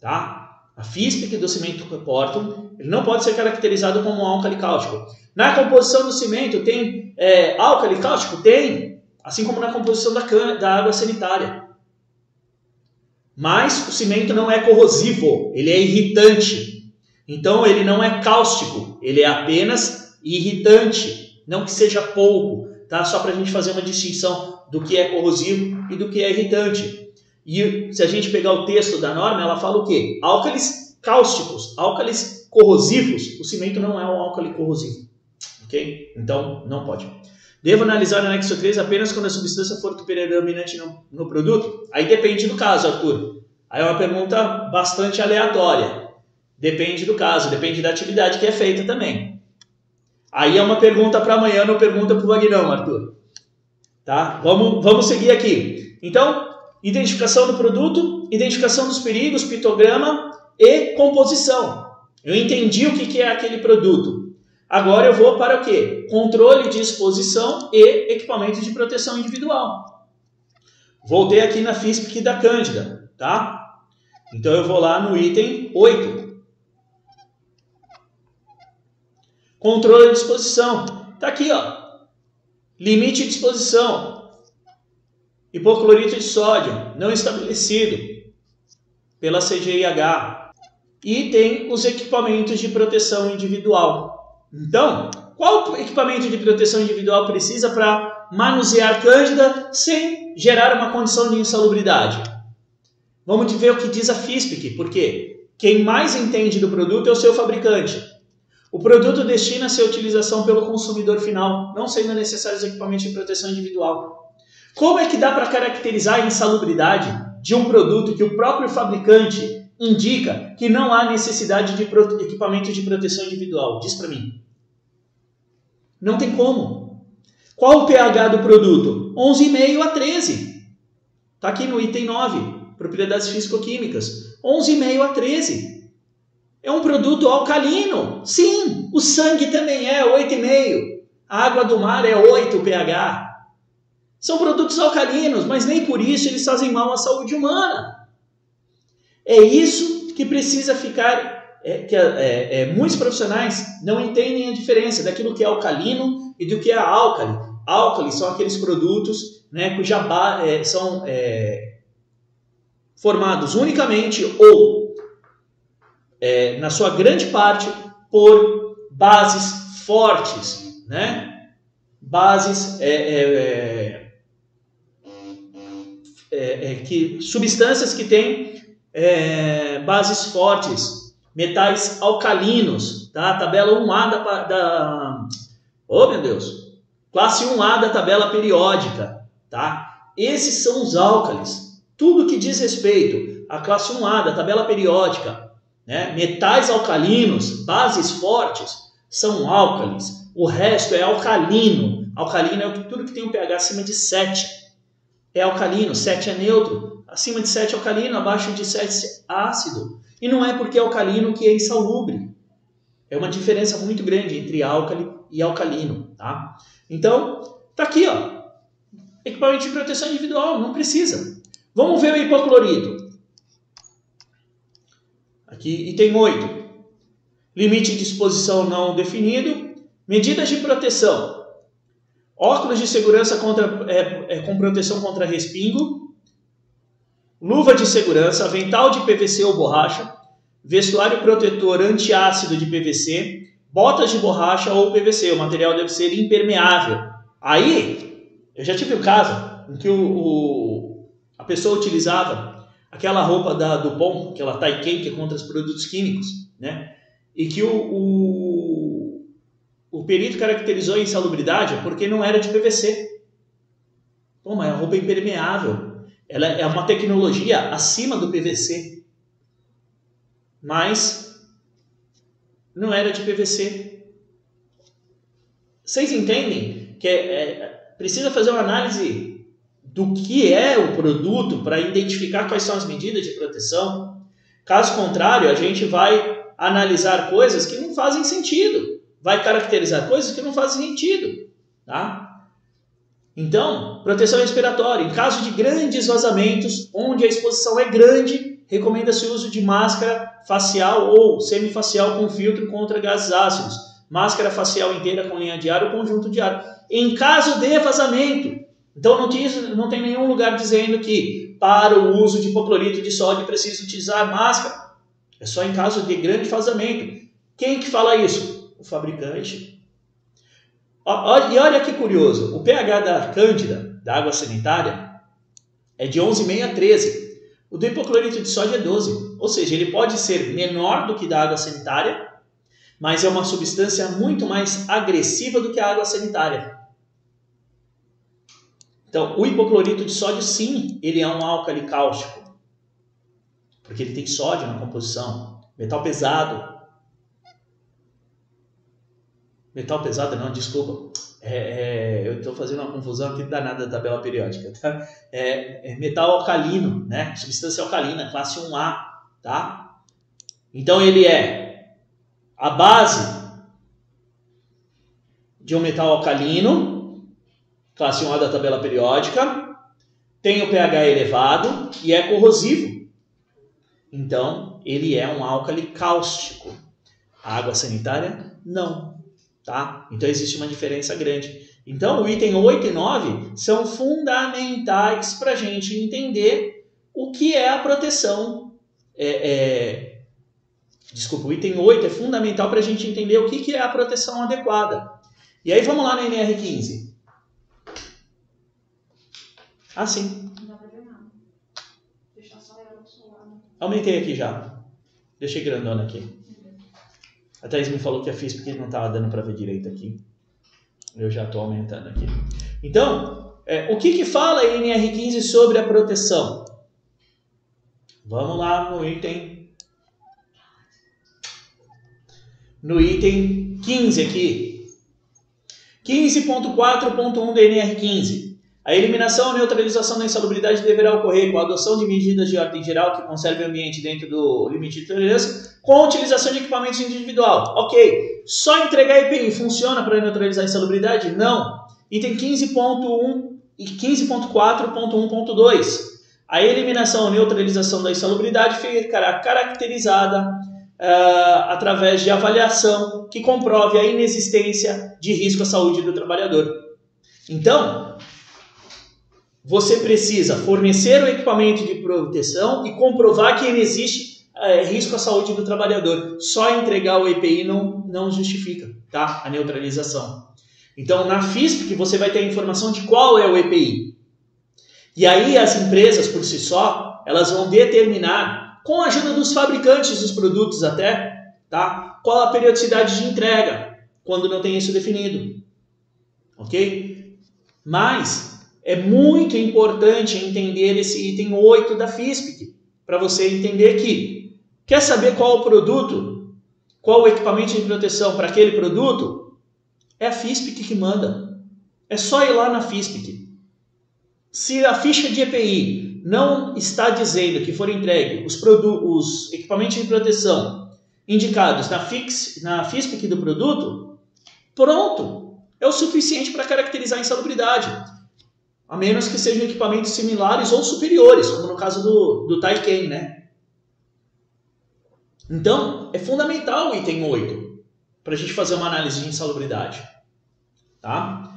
tá? A FISP do cimento Portland, ele não pode ser caracterizado como um álcali cáustico. Na composição do cimento tem é, álcali cáustico? Tem, assim como na composição da, da água sanitária. Mas o cimento não é corrosivo, ele é irritante. Então ele não é cáustico, ele é apenas irritante. Não que seja pouco, tá? Só para a gente fazer uma distinção do que é corrosivo e do que é irritante. E se a gente pegar o texto da norma, ela fala o quê? Álcalis cáusticos, álcalis corrosivos. O cimento não é um álcali corrosivo. Ok? Então, não pode. Devo analisar o anexo 3 apenas quando a substância for predominante no, no produto? Aí depende do caso, Arthur. Aí é uma pergunta bastante aleatória. Depende do caso, depende da atividade que é feita também. Aí é uma pergunta para amanhã, não pergunta para o Vagnão, Arthur. Tá? Vamos, vamos seguir aqui. Então, identificação do produto, identificação dos perigos, pitograma e composição. Eu entendi o que é aquele produto. Agora eu vou para o quê? Controle de exposição e equipamento de proteção individual. Voltei aqui na FISPIC da Cândida, tá? Então eu vou lá no item 8. Controle de disposição. Tá aqui, ó. Limite de disposição. Hipoclorito de sódio não estabelecido pela CGIH. E tem os equipamentos de proteção individual. Então, qual equipamento de proteção individual precisa para manusear cândida sem gerar uma condição de insalubridade? Vamos ver o que diz a FISPIC, porque quem mais entende do produto é o seu fabricante. O produto destina-se à utilização pelo consumidor final, não sendo necessários equipamentos de proteção individual. Como é que dá para caracterizar a insalubridade de um produto que o próprio fabricante indica que não há necessidade de equipamento de proteção individual? Diz para mim. Não tem como. Qual o pH do produto? 11,5 a 13. Está aqui no item 9, propriedades físico-químicas. 11,5 a 13. É um produto alcalino. Sim, o sangue também é 8,5. A água do mar é 8 pH. São produtos alcalinos, mas nem por isso eles fazem mal à saúde humana. É isso que precisa ficar. É, que é, é, muitos profissionais não entendem a diferença daquilo que é alcalino e do que é álcali. Álcali são aqueles produtos né, cuja é, são é, formados unicamente ou é, na sua grande parte, por bases fortes, né? Bases é, é, é, é que substâncias que têm bases fortes, metais alcalinos, tá? Tabela 1A da, da oh meu Deus, classe 1A da tabela periódica, tá? Esses são os álcalis. Tudo que diz respeito à classe 1A da tabela periódica, né? Metais alcalinos, bases fortes, são álcalis. O resto é alcalino. Alcalino é tudo que tem um pH acima de 7. É alcalino, 7 é neutro. Acima de 7 é alcalino, abaixo de 7 é ácido. E não é porque é alcalino que é insalubre. É uma diferença muito grande entre álcali e alcalino. Tá? Então, tá aqui, ó. Equipamento de proteção individual, não precisa. Vamos ver o hipoclorito. Aqui, item 8. Limite de exposição não definido. Medidas de proteção. Óculos de segurança contra, é, é, com proteção contra respingo. Luva de segurança, avental de PVC ou borracha. Vestuário protetor antiácido de PVC. Botas de borracha ou PVC. O material deve ser impermeável. Aí, eu já tive um caso em que o, o a pessoa utilizava aquela roupa da Dupont, aquela Taiken que é contra os produtos químicos, né? E que o, o, o perito caracterizou a insalubridade porque não era de PVC. Pô, mas a roupa é impermeável. Ela é uma tecnologia acima do PVC. Mas não era de PVC. Vocês entendem que é, é, precisa fazer uma análise do que é o produto para identificar quais são as medidas de proteção. Caso contrário, a gente vai analisar coisas que não fazem sentido, vai caracterizar coisas que não fazem sentido, tá? Então, proteção respiratória. Em caso de grandes vazamentos, onde a exposição é grande, recomenda-se o uso de máscara facial ou semifacial com filtro contra gases ácidos, máscara facial inteira com linha de ar ou conjunto de ar. Em caso de vazamento, então não, diz, não tem nenhum lugar dizendo que para o uso de hipoclorito de sódio precisa utilizar máscara. É só em caso de grande vazamento. Quem que fala isso? O fabricante. E olha que curioso, o pH da cândida, da água sanitária, é de 11,5 a 13. O do hipoclorito de sódio é 12. Ou seja, ele pode ser menor do que da água sanitária, mas é uma substância muito mais agressiva do que a água sanitária. Então, o hipoclorito de sódio, sim, ele é um álcali cáustico, porque ele tem sódio na composição. Metal pesado. Metal pesado, não, desculpa. É, é, eu estou fazendo uma confusão aqui danada da tabela periódica. Tá? É, é metal alcalino, né? substância alcalina, classe 1A. Tá? Então, ele é a base de um metal alcalino classe 1A da tabela periódica, tem o pH elevado e é corrosivo. Então, ele é um álcali cáustico. A água sanitária, não. Tá? Então, existe uma diferença grande. Então, o item 8 e 9 são fundamentais para a gente entender o que é a proteção. É, é... Desculpa, o item 8 é fundamental para a gente entender o que, que é a proteção adequada. E aí, vamos lá no NR15. Ah, sim. Aumentei aqui já. Deixei grandona aqui. A Thaís me falou que a fiz porque não estava dando para ver direito aqui. Eu já estou aumentando aqui. Então, é, o que, que fala a NR15 sobre a proteção? Vamos lá no item. No item 15 aqui. 15.4.1 da NR15. A eliminação ou neutralização da insalubridade deverá ocorrer com a adoção de medidas de ordem geral que conservem o ambiente dentro do limite de tolerância, com a utilização de equipamentos individual. Ok, só entregar EPI funciona para neutralizar a insalubridade? Não. Item 15.1 e 15.4.1.2. A eliminação ou neutralização da insalubridade ficará caracterizada uh, através de avaliação que comprove a inexistência de risco à saúde do trabalhador. Então, você precisa fornecer o equipamento de proteção e comprovar que ele existe é, risco à saúde do trabalhador. Só entregar o EPI não, não justifica tá? a neutralização. Então, na FISP, você vai ter a informação de qual é o EPI. E aí, as empresas, por si só, elas vão determinar, com a ajuda dos fabricantes dos produtos até, tá? qual a periodicidade de entrega, quando não tem isso definido. Ok? Mas, é muito importante entender esse item 8 da FISPIC, para você entender que quer saber qual o produto, qual o equipamento de proteção para aquele produto, é a FISPIC que manda. É só ir lá na FISPIC. Se a ficha de EPI não está dizendo que for entregue os, os equipamentos de proteção indicados na, fix, na FISPIC do produto, pronto, é o suficiente para caracterizar a insalubridade a menos que sejam equipamentos similares ou superiores, como no caso do, do Taiken, né? Então, é fundamental o item 8 para a gente fazer uma análise de insalubridade. Tá?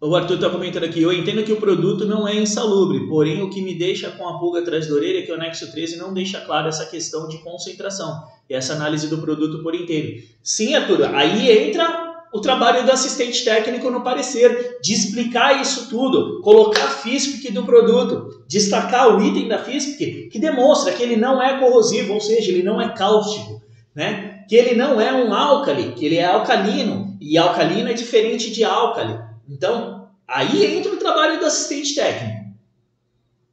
O Arthur está comentando aqui, eu entendo que o produto não é insalubre, porém o que me deixa com a pulga atrás da orelha é que o anexo 13 não deixa claro essa questão de concentração e essa análise do produto por inteiro. Sim, Arthur, aí entra o trabalho do assistente técnico no parecer, de explicar isso tudo, colocar a FISPIC do produto, destacar o item da FISPIC que demonstra que ele não é corrosivo, ou seja, ele não é cáustico, né? que ele não é um álcali, que ele é alcalino, e alcalino é diferente de álcali. Então, aí entra o trabalho do assistente técnico.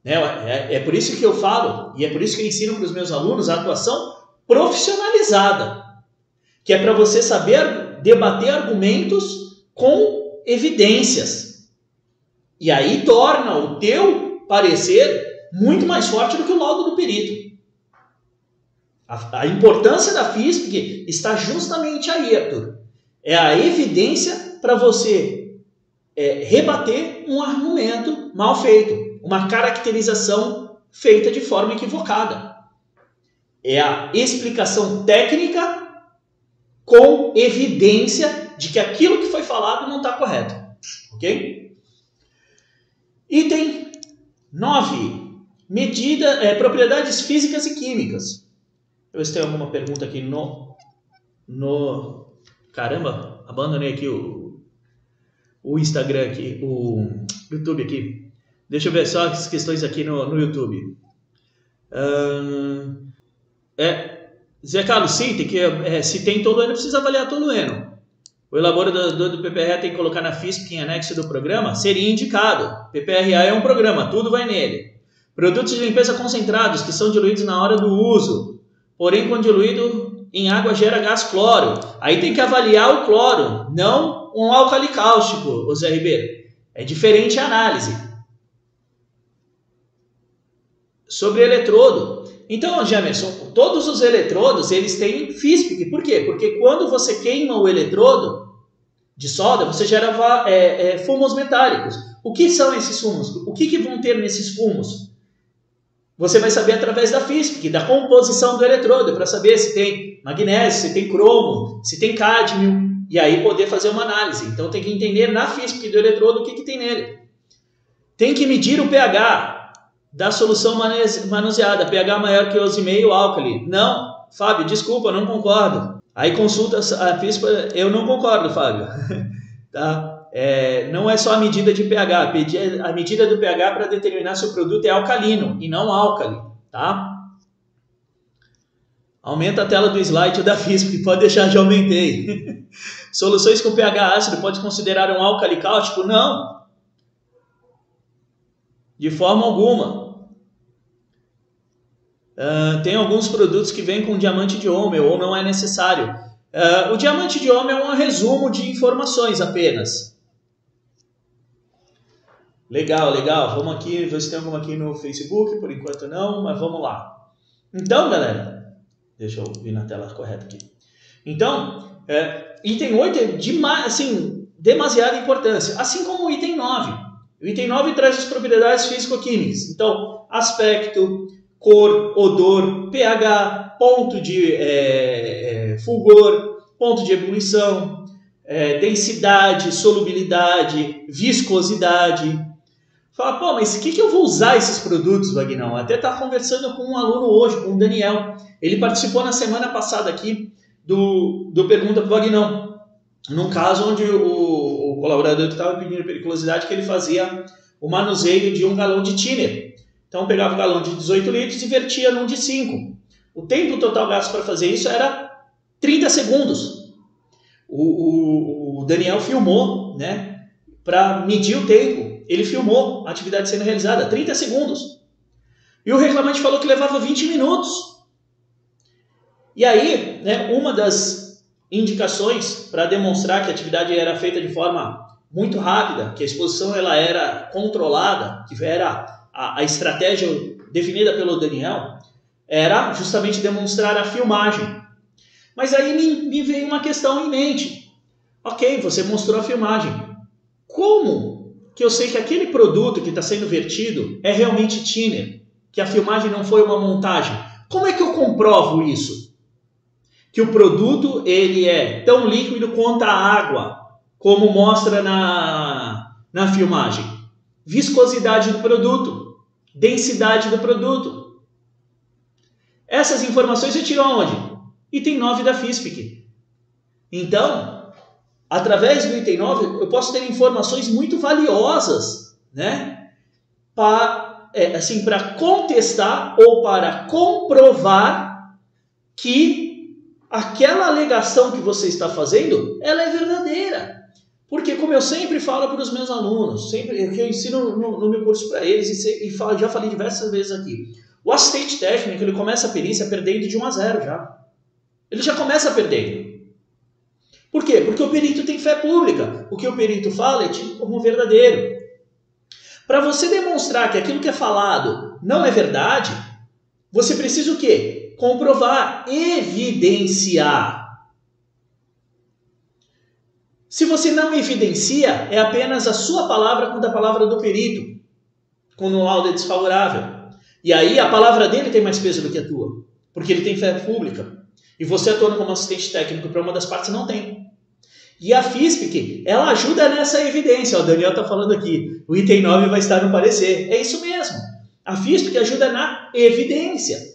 Né? É, é por isso que eu falo, e é por isso que eu ensino para os meus alunos a atuação profissionalizada, que é para você saber debater argumentos com evidências. E aí torna o teu parecer muito mais forte do que o laudo do perito. A, a importância da FISP está justamente aí, Arthur. É a evidência para você é, rebater um argumento mal feito, uma caracterização feita de forma equivocada. É a explicação técnica com evidência de que aquilo que foi falado não está correto. Ok? Item 9. Medida, é, propriedades físicas e químicas. Eu se tem alguma pergunta aqui no. no caramba, abandonei aqui o, o Instagram aqui, o YouTube aqui. Deixa eu ver só as questões aqui no, no YouTube. Uh, é, Zé Carlos, sim, tem que, é, se tem tolueno, precisa avaliar tolueno. O elaborador do PPRA tem que colocar na FISP em anexo do programa? Seria indicado. PPRA é um programa, tudo vai nele. Produtos de limpeza concentrados que são diluídos na hora do uso, porém quando diluído em água gera gás cloro. Aí tem que avaliar o cloro, não um álcali cáustico, Zé Ribeiro. É diferente a análise. Sobre eletrodo, então, Jamerson, todos os eletrodos eles têm FISPIC. Por quê? Porque quando você queima o eletrodo de solda, você gera é, é, fumos metálicos. O que são esses fumos? O que, que vão ter nesses fumos? Você vai saber através da FISP, da composição do eletrodo, para saber se tem magnésio, se tem cromo, se tem cádmio, e aí poder fazer uma análise. Então tem que entender na FISP do eletrodo o que, que tem nele. Tem que medir o pH da solução manuseada, pH maior que 11,5 álcali. Não, Fábio, desculpa, não concordo. Aí consulta a FISP, eu não concordo, Fábio. tá? é, não é só a medida de pH, a medida do pH para determinar se o produto é alcalino e não álcali, tá? Aumenta a tela do slide da FISP, pode deixar, já aumentei. Soluções com pH ácido pode considerar um álcali cáustico? Não. De forma alguma. Uh, tem alguns produtos que vêm com diamante de ômega ou não é necessário. Uh, o diamante de ômega é um resumo de informações apenas. Legal, legal. Vamos aqui, ver se tem alguma aqui no Facebook. Por enquanto não, mas vamos lá. Então, galera, deixa eu vir na tela correta aqui. Então, é, item 8 é de, assim, demasiada importância, assim como o item 9. O item 9 traz as propriedades físico-químicas. Então, aspecto, cor, odor, pH, ponto de é, é, fulgor, ponto de ebulição, é, densidade, solubilidade, viscosidade, Fala, pô, mas o que, que eu vou usar esses produtos, Vagnão? Até estava conversando com um aluno hoje, com o Daniel. Ele participou na semana passada aqui do, do Pergunta para o Vagnão. Num caso onde o, o colaborador que estava pedindo periculosidade, que ele fazia o manuseio de um galão de thinner. Então pegava o galão de 18 litros e vertia num de 5. O tempo total gasto para fazer isso era 30 segundos. O, o, o Daniel filmou, né, para medir o tempo ele filmou a atividade sendo realizada, 30 segundos. E o reclamante falou que levava 20 minutos. E aí, né, uma das indicações para demonstrar que a atividade era feita de forma muito rápida, que a exposição ela era controlada, que era a, a estratégia definida pelo Daniel, era justamente demonstrar a filmagem. Mas aí me, me veio uma questão em mente. Ok, você mostrou a filmagem. Como que eu sei que aquele produto que está sendo vertido é realmente thinner, que a filmagem não foi uma montagem. Como é que eu comprovo isso? Que o produto ele é tão líquido quanto a água, como mostra na, na filmagem. Viscosidade do produto, densidade do produto. Essas informações eu tiro aonde? Item 9 da FISPIC. Então, através do item 9, eu posso ter informações muito valiosas, né? Para, é, assim, para contestar ou para comprovar que aquela alegação que você está fazendo, ela é verdadeira. Porque, como eu sempre falo para os meus alunos, sempre que eu ensino no, no meu curso para eles, e, e falo, já falei diversas vezes aqui, o assistente técnico ele começa a perícia perdendo de 1 a 0 já. Ele já começa perdendo. Por quê? Porque o perito tem fé pública. O que o perito fala é tido como verdadeiro. Para você demonstrar que aquilo que é falado não é verdade, você precisa o quê? Comprovar, evidenciar. Se você não evidencia, é apenas a sua palavra contra a palavra do perito, quando o laudo é desfavorável. E aí a palavra dele tem mais peso do que a tua, porque ele tem fé pública. E você atuando como assistente técnico para uma das partes não tem. E a FISPIC, ela ajuda nessa evidência. O Daniel está falando aqui, o item 9 vai estar no parecer. É isso mesmo. A FISPIC ajuda na evidência.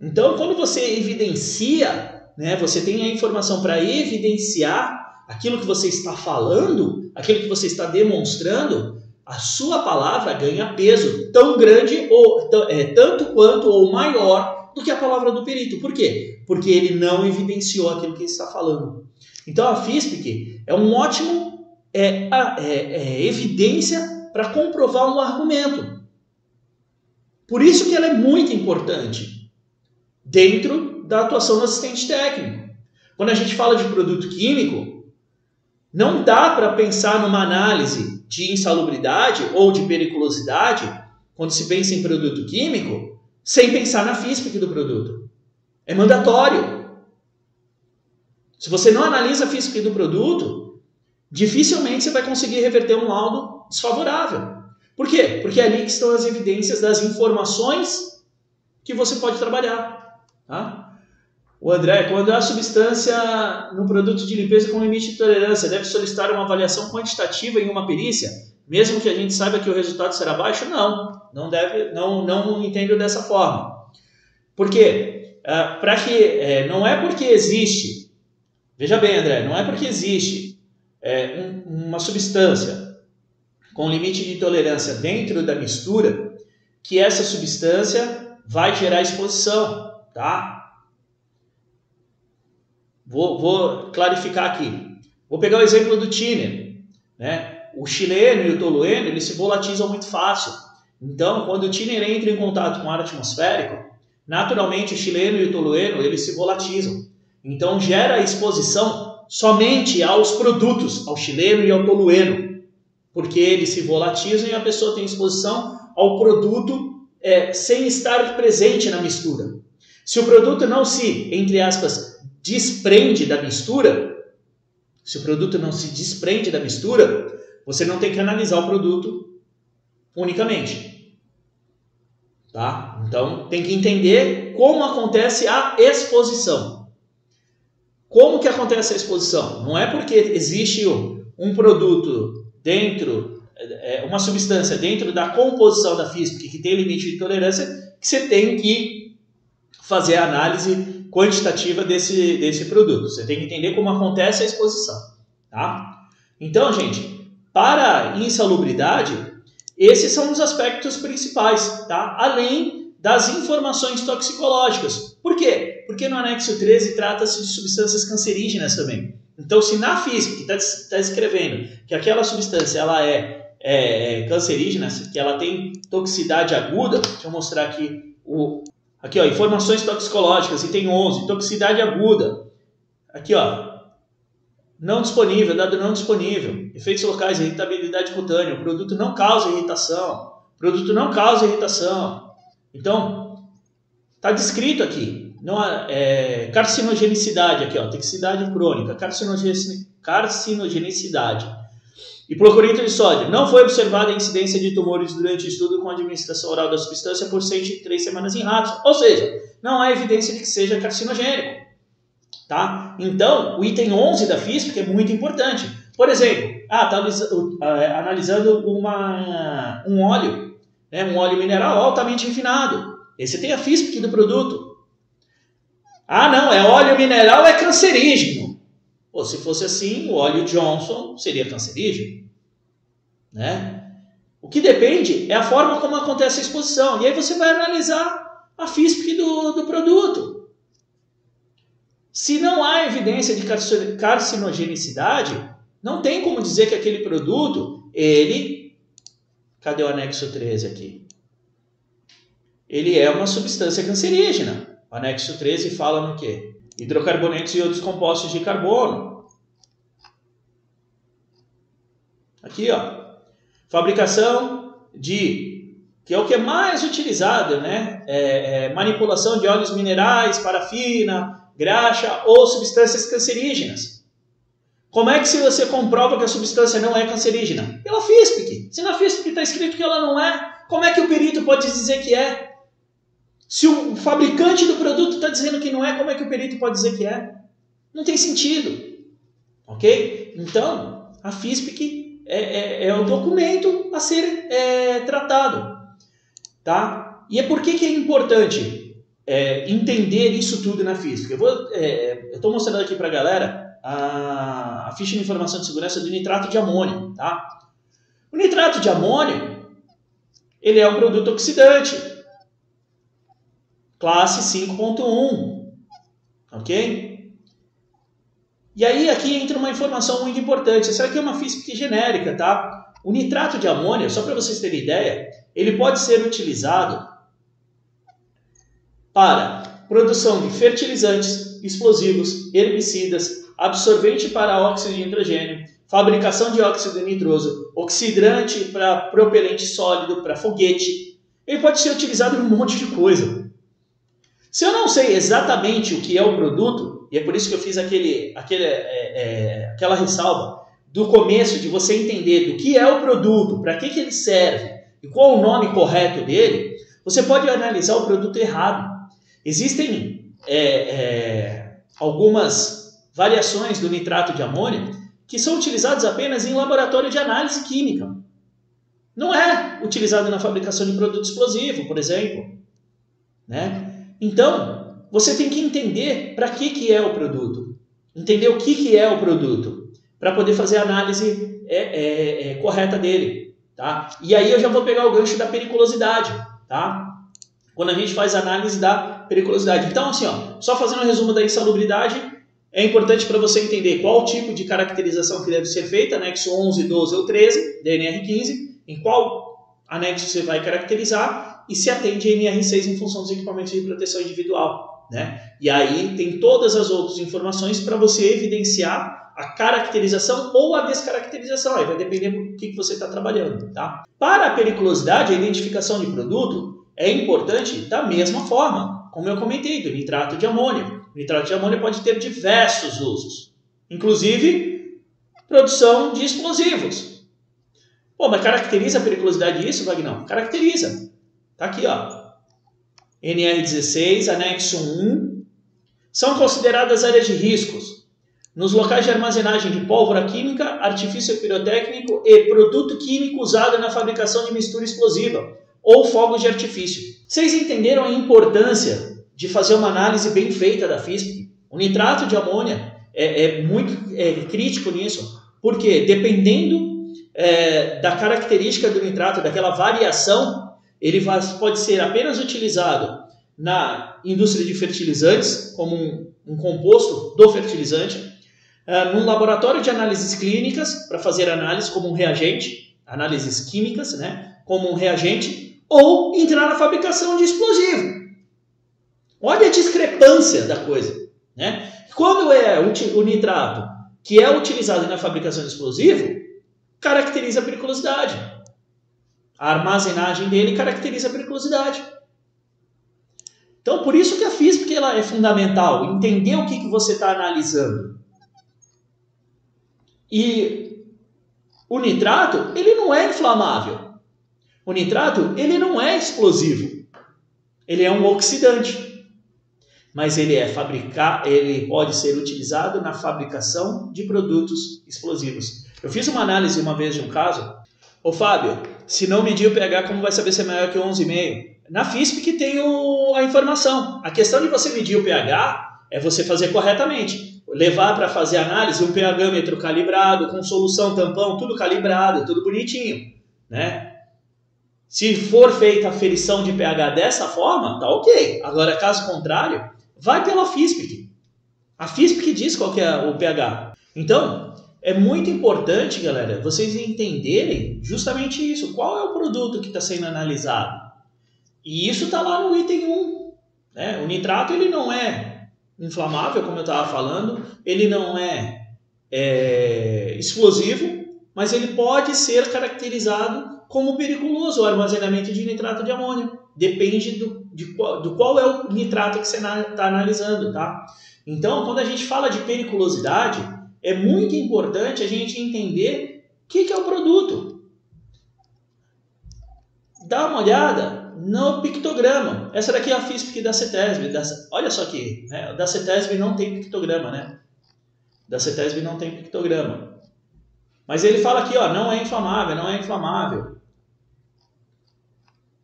Então, quando você evidencia, né, você tem a informação para evidenciar aquilo que você está falando, aquilo que você está demonstrando, a sua palavra ganha peso tão grande ou é, tanto quanto ou maior do que a palavra do perito. Por quê? Porque ele não evidenciou aquilo que ele está falando. Então a FISPIC é um ótimo é, é, é evidência para comprovar um argumento. Por isso que ela é muito importante dentro da atuação do assistente técnico. Quando a gente fala de produto químico, não dá para pensar numa análise de insalubridade ou de periculosidade quando se pensa em produto químico sem pensar na FISPIC do produto. É mandatório. Se você não analisa a FISPIC do produto, dificilmente você vai conseguir reverter um laudo desfavorável. Por quê? Porque é ali que estão as evidências das informações que você pode trabalhar. Tá? O André, quando há substância no produto de limpeza com limite de tolerância, deve solicitar uma avaliação quantitativa em uma perícia, mesmo que a gente saiba que o resultado será baixo? Não, não deve, não, não entendo dessa forma. Por quê? Uh, Para que é, não é porque existe, veja bem, André, não é porque existe é, um, uma substância com limite de tolerância dentro da mistura, que essa substância vai gerar exposição, tá? Vou, vou clarificar aqui. Vou pegar o exemplo do tiner, né? O chileno e o tolueno, eles se volatilizam muito fácil. Então, quando o tiner entra em contato com o ar atmosférico, naturalmente o chileno e o tolueno, eles se volatilizam. Então, gera exposição somente aos produtos, ao chileno e ao tolueno porque eles se volatilizam e a pessoa tem exposição ao produto é, sem estar presente na mistura. Se o produto não se, entre aspas, desprende da mistura, se o produto não se desprende da mistura, você não tem que analisar o produto unicamente. Tá? Então tem que entender como acontece a exposição. Como que acontece a exposição? Não é porque existe um, produto dentro, é, uma substância dentro da composição da FISP que tem limite de tolerância, que você tem que fazer a análise quantitativa desse, desse produto. Você tem que entender como acontece a exposição. Tá? Então, gente, para insalubridade, esses são os aspectos principais, tá? além das informações toxicológicas. Por quê? Porque no anexo 13 trata-se de substâncias cancerígenas também. Então, se na FISP, que está tá escrevendo que aquela substância ela é, é, é, cancerígena, que ela tem toxicidade aguda, deixa eu mostrar aqui o aqui ó, informações toxicológicas, e tem 11, toxicidade aguda. Aqui ó, não disponível, dado não disponível, efeitos locais, irritabilidade cutânea, o produto não causa irritação, o produto não causa irritação. Então, está descrito aqui não é, carcinogenicidade aqui, ó, toxicidade crônica, carcinogenicidade. E cloreto de sódio. Não foi observada a incidência de tumores durante o estudo com administração oral da substância por 103 semanas em ratos. Ou seja, não há evidência de que seja carcinogênico. Tá? Então, o item 11 da que é muito importante. Por exemplo, ah, tá analisando uma, um óleo, né, um óleo mineral altamente refinado. Esse tem a FISP do produto. Ah, não, é óleo mineral, é cancerígeno. Pô, se fosse assim, o óleo Johnson seria cancerígeno. Né? O que depende é a forma como acontece a exposição. E aí você vai analisar a FISP do, do produto. Se não há evidência de carcinogenicidade, não tem como dizer que aquele produto, ele. Cadê o anexo 13 aqui? Ele é uma substância cancerígena. O anexo 13 fala no quê? Hidrocarbonetos e outros compostos de carbono. Aqui, ó. Fabricação de, que é o que é mais utilizado, né? É, é, manipulação de óleos minerais, parafina, graxa ou substâncias cancerígenas. Como é que se você comprova que a substância não é cancerígena? Pela FISPIC. Se na FISPIC está escrito que ela não é, como é que o perito pode dizer que é? Se o fabricante do produto está dizendo que não é, como é que o perito pode dizer que é? Não tem sentido. Ok? Então, a FISPIC é, é, é o documento a ser é, tratado. Tá? E é por que, que é importante é, entender isso tudo na FISPIC? Eu é, estou mostrando aqui para a galera a, ficha de informação de segurança do nitrato de amônio. Tá? O nitrato de amônio ele é um produto oxidante classe 5.1, ok? E aí aqui entra uma informação muito importante, essa aqui é uma física genérica, tá? O nitrato de amônio, só para vocês terem ideia, ele pode ser utilizado para produção de fertilizantes, explosivos, herbicidas, absorvente para óxido de nitrogênio, fabricação de óxido nitroso, oxidante para propelente sólido, para foguete. Ele pode ser utilizado em um monte de coisa. Se eu não sei exatamente o que é o produto, e é por isso que eu fiz aquele, aquele, é, é, aquela ressalva do começo, de você entender do que é o produto, para que, que ele serve e qual o nome correto dele, você pode analisar o produto errado. Existem é, é, algumas variações do nitrato de amônio que são utilizados apenas em laboratório de análise química. Não é utilizado na fabricação de produto explosivo, por exemplo. Né? Então, você tem que entender para que, que é o produto. Entender o que, que é o produto. Para poder fazer a análise é, é, é, correta dele. Tá? E aí eu já vou pegar o gancho da periculosidade. Tá? Quando a gente faz a análise da periculosidade. Então, assim, ó, só fazendo um resumo da insalubridade, é importante para você entender qual tipo de caracterização que deve ser feita, anexo 11, 12 ou 13, DNR15, em qual anexo você vai caracterizar e se atende a NR6 em função dos equipamentos de proteção individual. Né? E aí tem todas as outras informações para você evidenciar a caracterização ou a descaracterização, aí vai depender do que, você está trabalhando. Tá? Para a periculosidade, a identificação de produto é importante da mesma forma, como eu comentei, do nitrato de amônio. O nitrato de amônio pode ter diversos usos, inclusive produção de explosivos. Pô, mas caracteriza a periculosidade disso, Vagnão? Caracteriza. Tá aqui, ó. NR16, anexo 1. São consideradas áreas de riscos nos locais de armazenagem de pólvora química, artifício pirotécnico e produto químico usado na fabricação de mistura explosiva ou fogos de artifício. Vocês entenderam a importância de fazer uma análise bem feita da FISP. O nitrato de amônia é, é muito é, crítico nisso, porque dependendo é, da característica do nitrato, daquela variação, ele pode ser apenas utilizado na indústria de fertilizantes, como um, um composto do fertilizante, é, num laboratório de análises clínicas, para fazer análise como um reagente, análises químicas, né, como um reagente, ou entrar na fabricação de explosivo. Olha a discrepância da coisa. Né? Quando é o nitrato que é utilizado na fabricação de explosivo, caracteriza a periculosidade. A armazenagem dele caracteriza a periculosidade. Então, por isso que a física ela é fundamental, entender o que, que você está analisando. E o nitrato, ele não é inflamável. O nitrato, ele não é explosivo. Ele é um oxidante mas ele é fabricar, ele pode ser utilizado na fabricação de produtos explosivos. Eu fiz uma análise uma vez de um caso. Ô Fábio, se não medir o pH, como vai saber se é maior que 11,5? Na FISP que tem o, a informação. A questão de você medir o pH é você fazer corretamente. Levar para fazer análise um pH-metro calibrado, com solução tampão, tudo calibrado, tudo bonitinho, né? Se for feita a ferição de pH dessa forma, tá ok. Agora, caso contrário, vai pela FISPIC. A FISPIC diz qual é o pH. Então, é muito importante, galera, vocês entenderem justamente isso. Qual é o produto que está sendo analisado? E isso está lá no item 1. Né? O nitrato ele não é inflamável, como eu estava falando, ele não é, é explosivo, mas ele pode ser caracterizado como periculoso o armazenamento de nitrato de amônio. Depende do, de do qual é o nitrato que você está analisando, tá? Então, quando a gente fala de periculosidade, é muito importante a gente entender o que, que é o produto. Dá uma olhada no pictograma. Essa daqui é a FISP da CETESB. Da, olha só aqui, né? da CETESB não tem pictograma, né? Da CETESB não tem pictograma. Mas ele fala aqui, ó, não é inflamável, não é inflamável.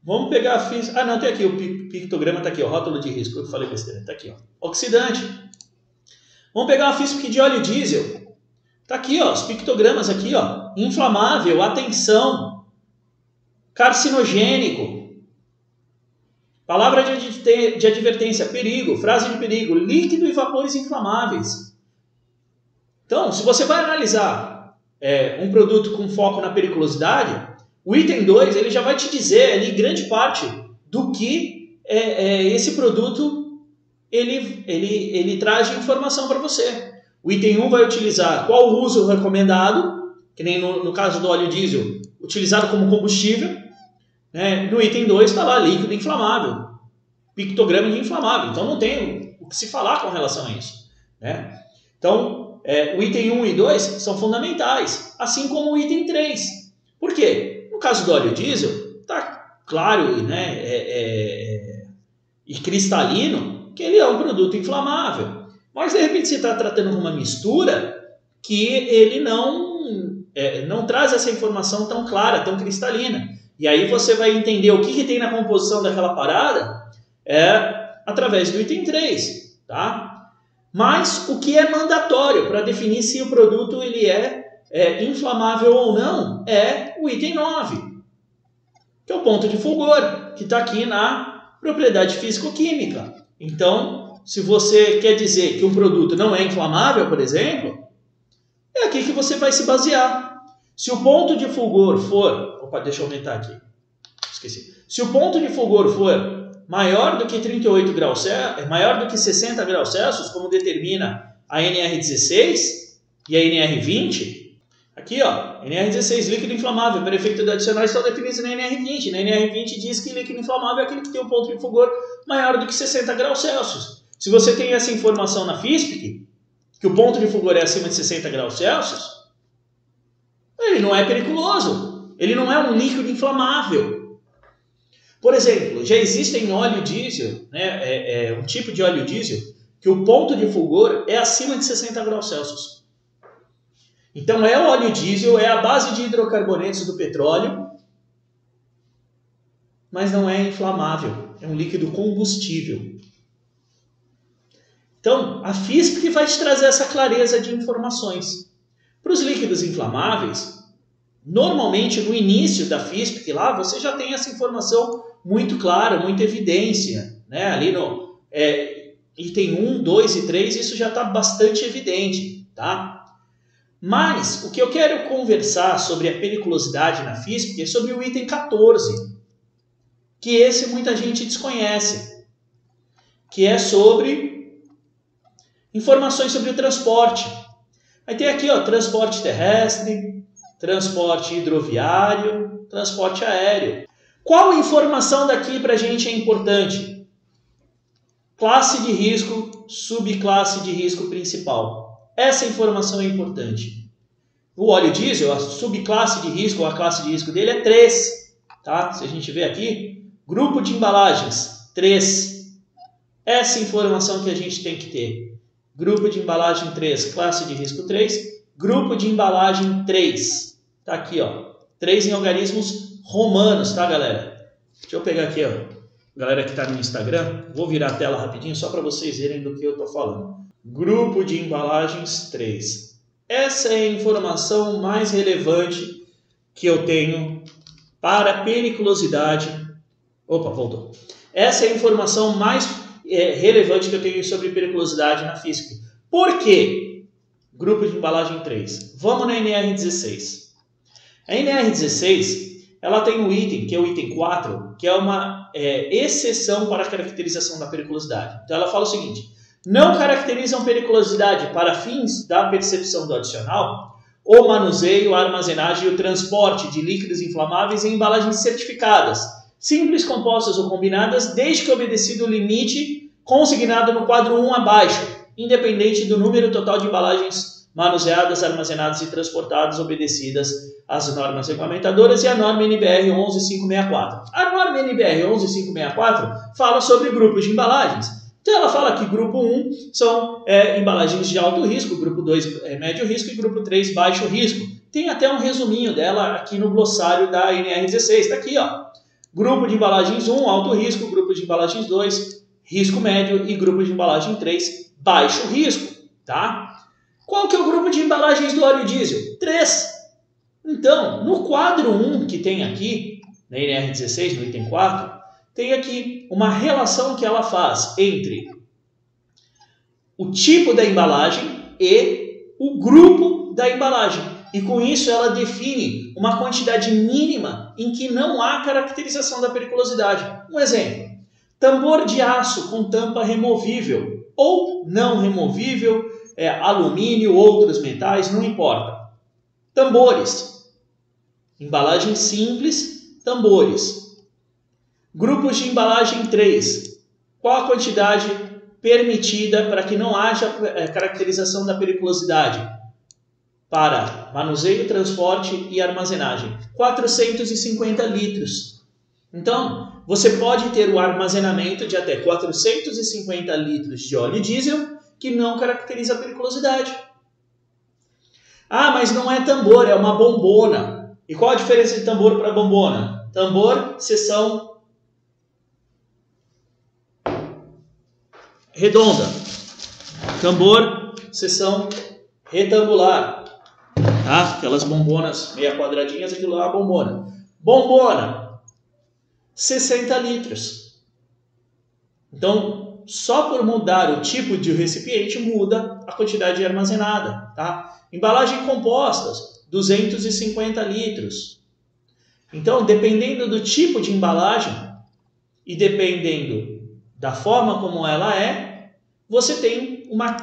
Vamos pegar a física. Ah, não, tem aqui o pictograma, está aqui, o rótulo de risco. Eu falei besteira, está aqui, ó. Oxidante. Vamos pegar uma física de óleo diesel. Está aqui, ó, os pictogramas aqui, ó. Inflamável, atenção, carcinogênico. Palavra de, de advertência, perigo, frase de perigo, líquido e vapores inflamáveis. Então, se você vai analisar é, um produto com foco na periculosidade, o item 2 ele já vai te dizer ali grande parte do que é, é, esse produto ele, ele, ele traz informação para você. O item 1 um vai utilizar qual o uso recomendado, que nem no, no caso do óleo diesel, utilizado como combustível. Né? No item 2 está lá líquido inflamável, pictograma de inflamável. Então não tem o que se falar com relação a isso. Né? Então, é, o item 1 e 2 são fundamentais, assim como o item 3. Por quê? No caso do óleo diesel, está claro né, é, é, e cristalino que ele é um produto inflamável. Mas de repente você está tratando uma mistura que ele não, é, não traz essa informação tão clara, tão cristalina. E aí você vai entender o que, que tem na composição daquela parada é através do item 3, tá? Mas o que é mandatório para definir se o produto ele é, é inflamável ou não é o item 9, que é o ponto de fulgor, que está aqui na propriedade físico-química. Então, se você quer dizer que um produto não é inflamável, por exemplo, é aqui que você vai se basear. Se o ponto de fulgor for. Opa, deixa eu aumentar aqui. Esqueci. Se o ponto de fulgor for maior do que 38 graus Celsius, maior do que 60 graus Celsius, como determina a NR16 e a NR20, aqui ó, NR16, líquido inflamável, para efeito adicional, estão definidos na NR20. Na NR20 diz que líquido inflamável é aquele que tem um ponto de fulgor maior do que 60 graus Celsius. Se você tem essa informação na FISPIC, que o ponto de fulgor é acima de 60 graus Celsius, ele não é perigoso. Ele não é um líquido inflamável. Por exemplo, já existem óleo diesel, né, é, é, um tipo de óleo diesel, que o ponto de fulgor é acima de 60 graus Celsius. Então é o óleo diesel, é a base de hidrocarbonetos do petróleo, mas não é inflamável, é um líquido combustível. Então, a FISP vai te trazer essa clareza de informações. Para os líquidos inflamáveis, normalmente no início da FISP, que lá você já tem essa informação muito clara, muita evidência. Né? Ali no é, item 1, 2 e 3, isso já está bastante evidente. Tá? Mas o que eu quero conversar sobre a periculosidade na FISP é sobre o item 14, que esse muita gente desconhece, que é sobre Informações sobre o transporte. Aí tem aqui, ó, transporte terrestre, transporte hidroviário, transporte aéreo. Qual informação daqui para a gente é importante? Classe de risco, subclasse de risco principal. Essa informação é importante. O óleo diesel, a subclasse de risco, ou a classe de risco dele é 3. Tá? Se a gente vê aqui, grupo de embalagens, 3. Essa informação que a gente tem que ter. Grupo de embalagem 3, classe de risco 3. Grupo de embalagem 3. Tá aqui, ó. 3 em organismos romanos, tá, galera? Deixa eu pegar aqui, ó. Galera que está no Instagram, vou virar a tela rapidinho só para vocês verem do que eu estou falando. Grupo de embalagens 3. Essa é a informação mais relevante que eu tenho para periculosidade. Opa, voltou. Essa é a informação mais é, relevante que eu tenho sobre periculosidade na física. Por quê? Grupo de embalagem 3. Vamos na NR16. A NR16 ela tem um item, que é o item 4, que é uma é, exceção para a caracterização da periculosidade. Então ela fala o seguinte: não caracterizam periculosidade para fins da percepção do adicional o manuseio, a armazenagem e o transporte de líquidos inflamáveis em embalagens certificadas, simples, compostas ou combinadas, desde que obedecido o limite consignado no quadro 1 abaixo, independente do número total de embalagens manuseadas, armazenadas e transportadas, obedecidas às normas regulamentadoras e a norma NBR 11564. A norma NBR 11564 fala sobre grupos de embalagens. Então ela fala que grupo 1 são é, embalagens de alto risco, grupo 2 é médio risco e grupo 3 baixo risco. Tem até um resuminho dela aqui no glossário da NR16, está aqui, ó. Grupo de embalagens 1, alto risco, grupo de embalagens 2, risco médio e grupo de embalagem 3, baixo risco, tá? Qual que é o grupo de embalagens do óleo diesel? 3. Então, no quadro 1 que tem aqui, na NR16, no item 4, tem aqui uma relação que ela faz entre o tipo da embalagem e o grupo da embalagem. E com isso ela define uma quantidade mínima em que não há caracterização da periculosidade. Um exemplo: Tambor de aço com tampa removível ou não removível, é, alumínio, outros metais, não importa. Tambores. Embalagem simples, tambores. Grupos de embalagem 3. Qual a quantidade permitida para que não haja é, caracterização da periculosidade para manuseio, transporte e armazenagem. 450 litros. Então, você pode ter o armazenamento de até 450 litros de óleo diesel que não caracteriza a periculosidade. Ah, mas não é tambor, é uma bombona. E qual a diferença de tambor para bombona? Tambor, seção redonda. Tambor, seção retangular. Tá? Aquelas bombonas meia quadradinhas, aquilo lá é bombona. Bombona, 60 litros. Então, só por mudar o tipo de recipiente muda a quantidade armazenada. Tá? Embalagem compostas, 250 litros. Então, dependendo do tipo de embalagem e dependendo da forma como ela é, você tem uma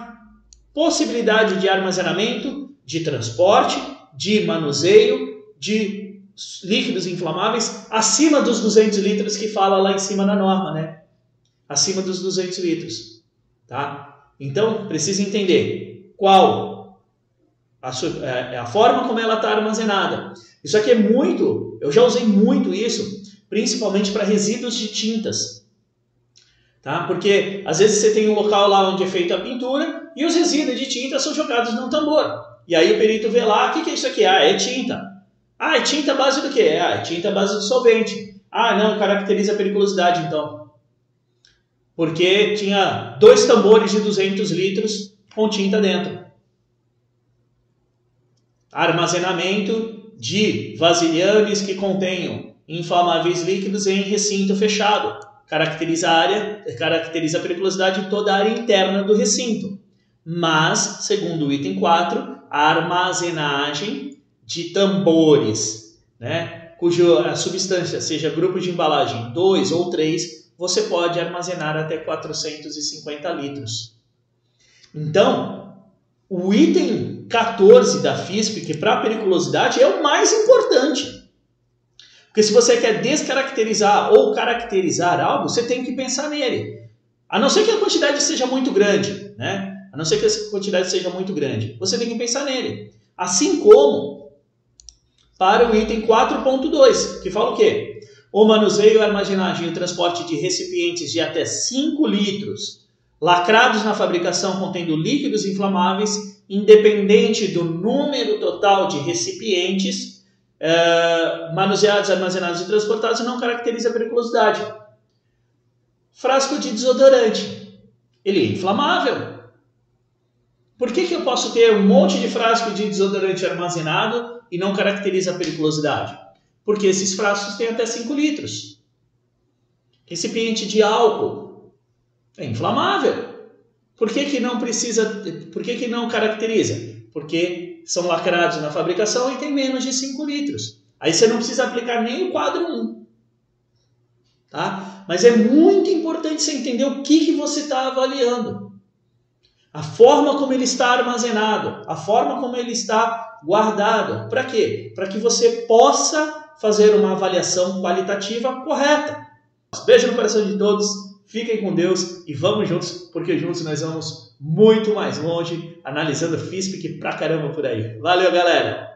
possibilidade de armazenamento, de transporte, de manuseio, de líquidos inflamáveis acima dos 200 litros que fala lá em cima na norma, né? Acima dos 200 litros, tá? Então, precisa entender qual a, sua, é, a forma como ela está armazenada. Isso aqui é muito, eu já usei muito isso, principalmente para resíduos de tintas. Tá? Porque às vezes você tem um local lá onde é feita a pintura e os resíduos de tinta são jogados no tambor. E aí o perito vê lá, o que, que é isso aqui? Ah, é tinta. Ah, é tinta base do quê? Ah, é tinta base de solvente. Ah, não, caracteriza a periculosidade então. Porque tinha dois tambores de 200 litros com tinta dentro. Armazenamento de vasilhames que contenham inflamáveis líquidos em recinto fechado caracteriza a área, caracteriza a periculosidade de toda a área interna do recinto. Mas, segundo o item 4, a armazenagem de tambores, né, cuja substância seja grupo de embalagem 2 ou 3, você pode armazenar até 450 litros. Então, o item 14 da FISP, que para periculosidade é o mais importante. Porque se você quer descaracterizar ou caracterizar algo, você tem que pensar nele. A não ser que a quantidade seja muito grande, né? A não ser que a quantidade seja muito grande. Você tem que pensar nele. Assim como para o item 4.2, que fala o quê? O manuseio, armazenagem e transporte de recipientes de até 5 litros, lacrados na fabricação contendo líquidos inflamáveis, independente do número total de recipientes é, manuseados, armazenados e transportados não caracteriza a periculosidade. Frasco de desodorante. Ele é inflamável. Por que, que eu posso ter um monte de frasco de desodorante armazenado e não caracteriza a periculosidade? Porque esses frascos têm até 5 litros. Recipiente de álcool é inflamável. Por que, que não precisa, por que, que não caracteriza? Porque são lacrados na fabricação e tem menos de 5 litros. Aí você não precisa aplicar nem o quadro 1. Tá? Mas é muito importante você entender o que, que você está avaliando. A forma como ele está armazenado, a forma como ele está guardado. Para quê? Para que você possa fazer uma avaliação qualitativa correta. Beijo no coração de todos, fiquem com Deus e vamos juntos, porque juntos nós vamos muito mais longe, analisando FISP que pra caramba por aí. Valeu, galera!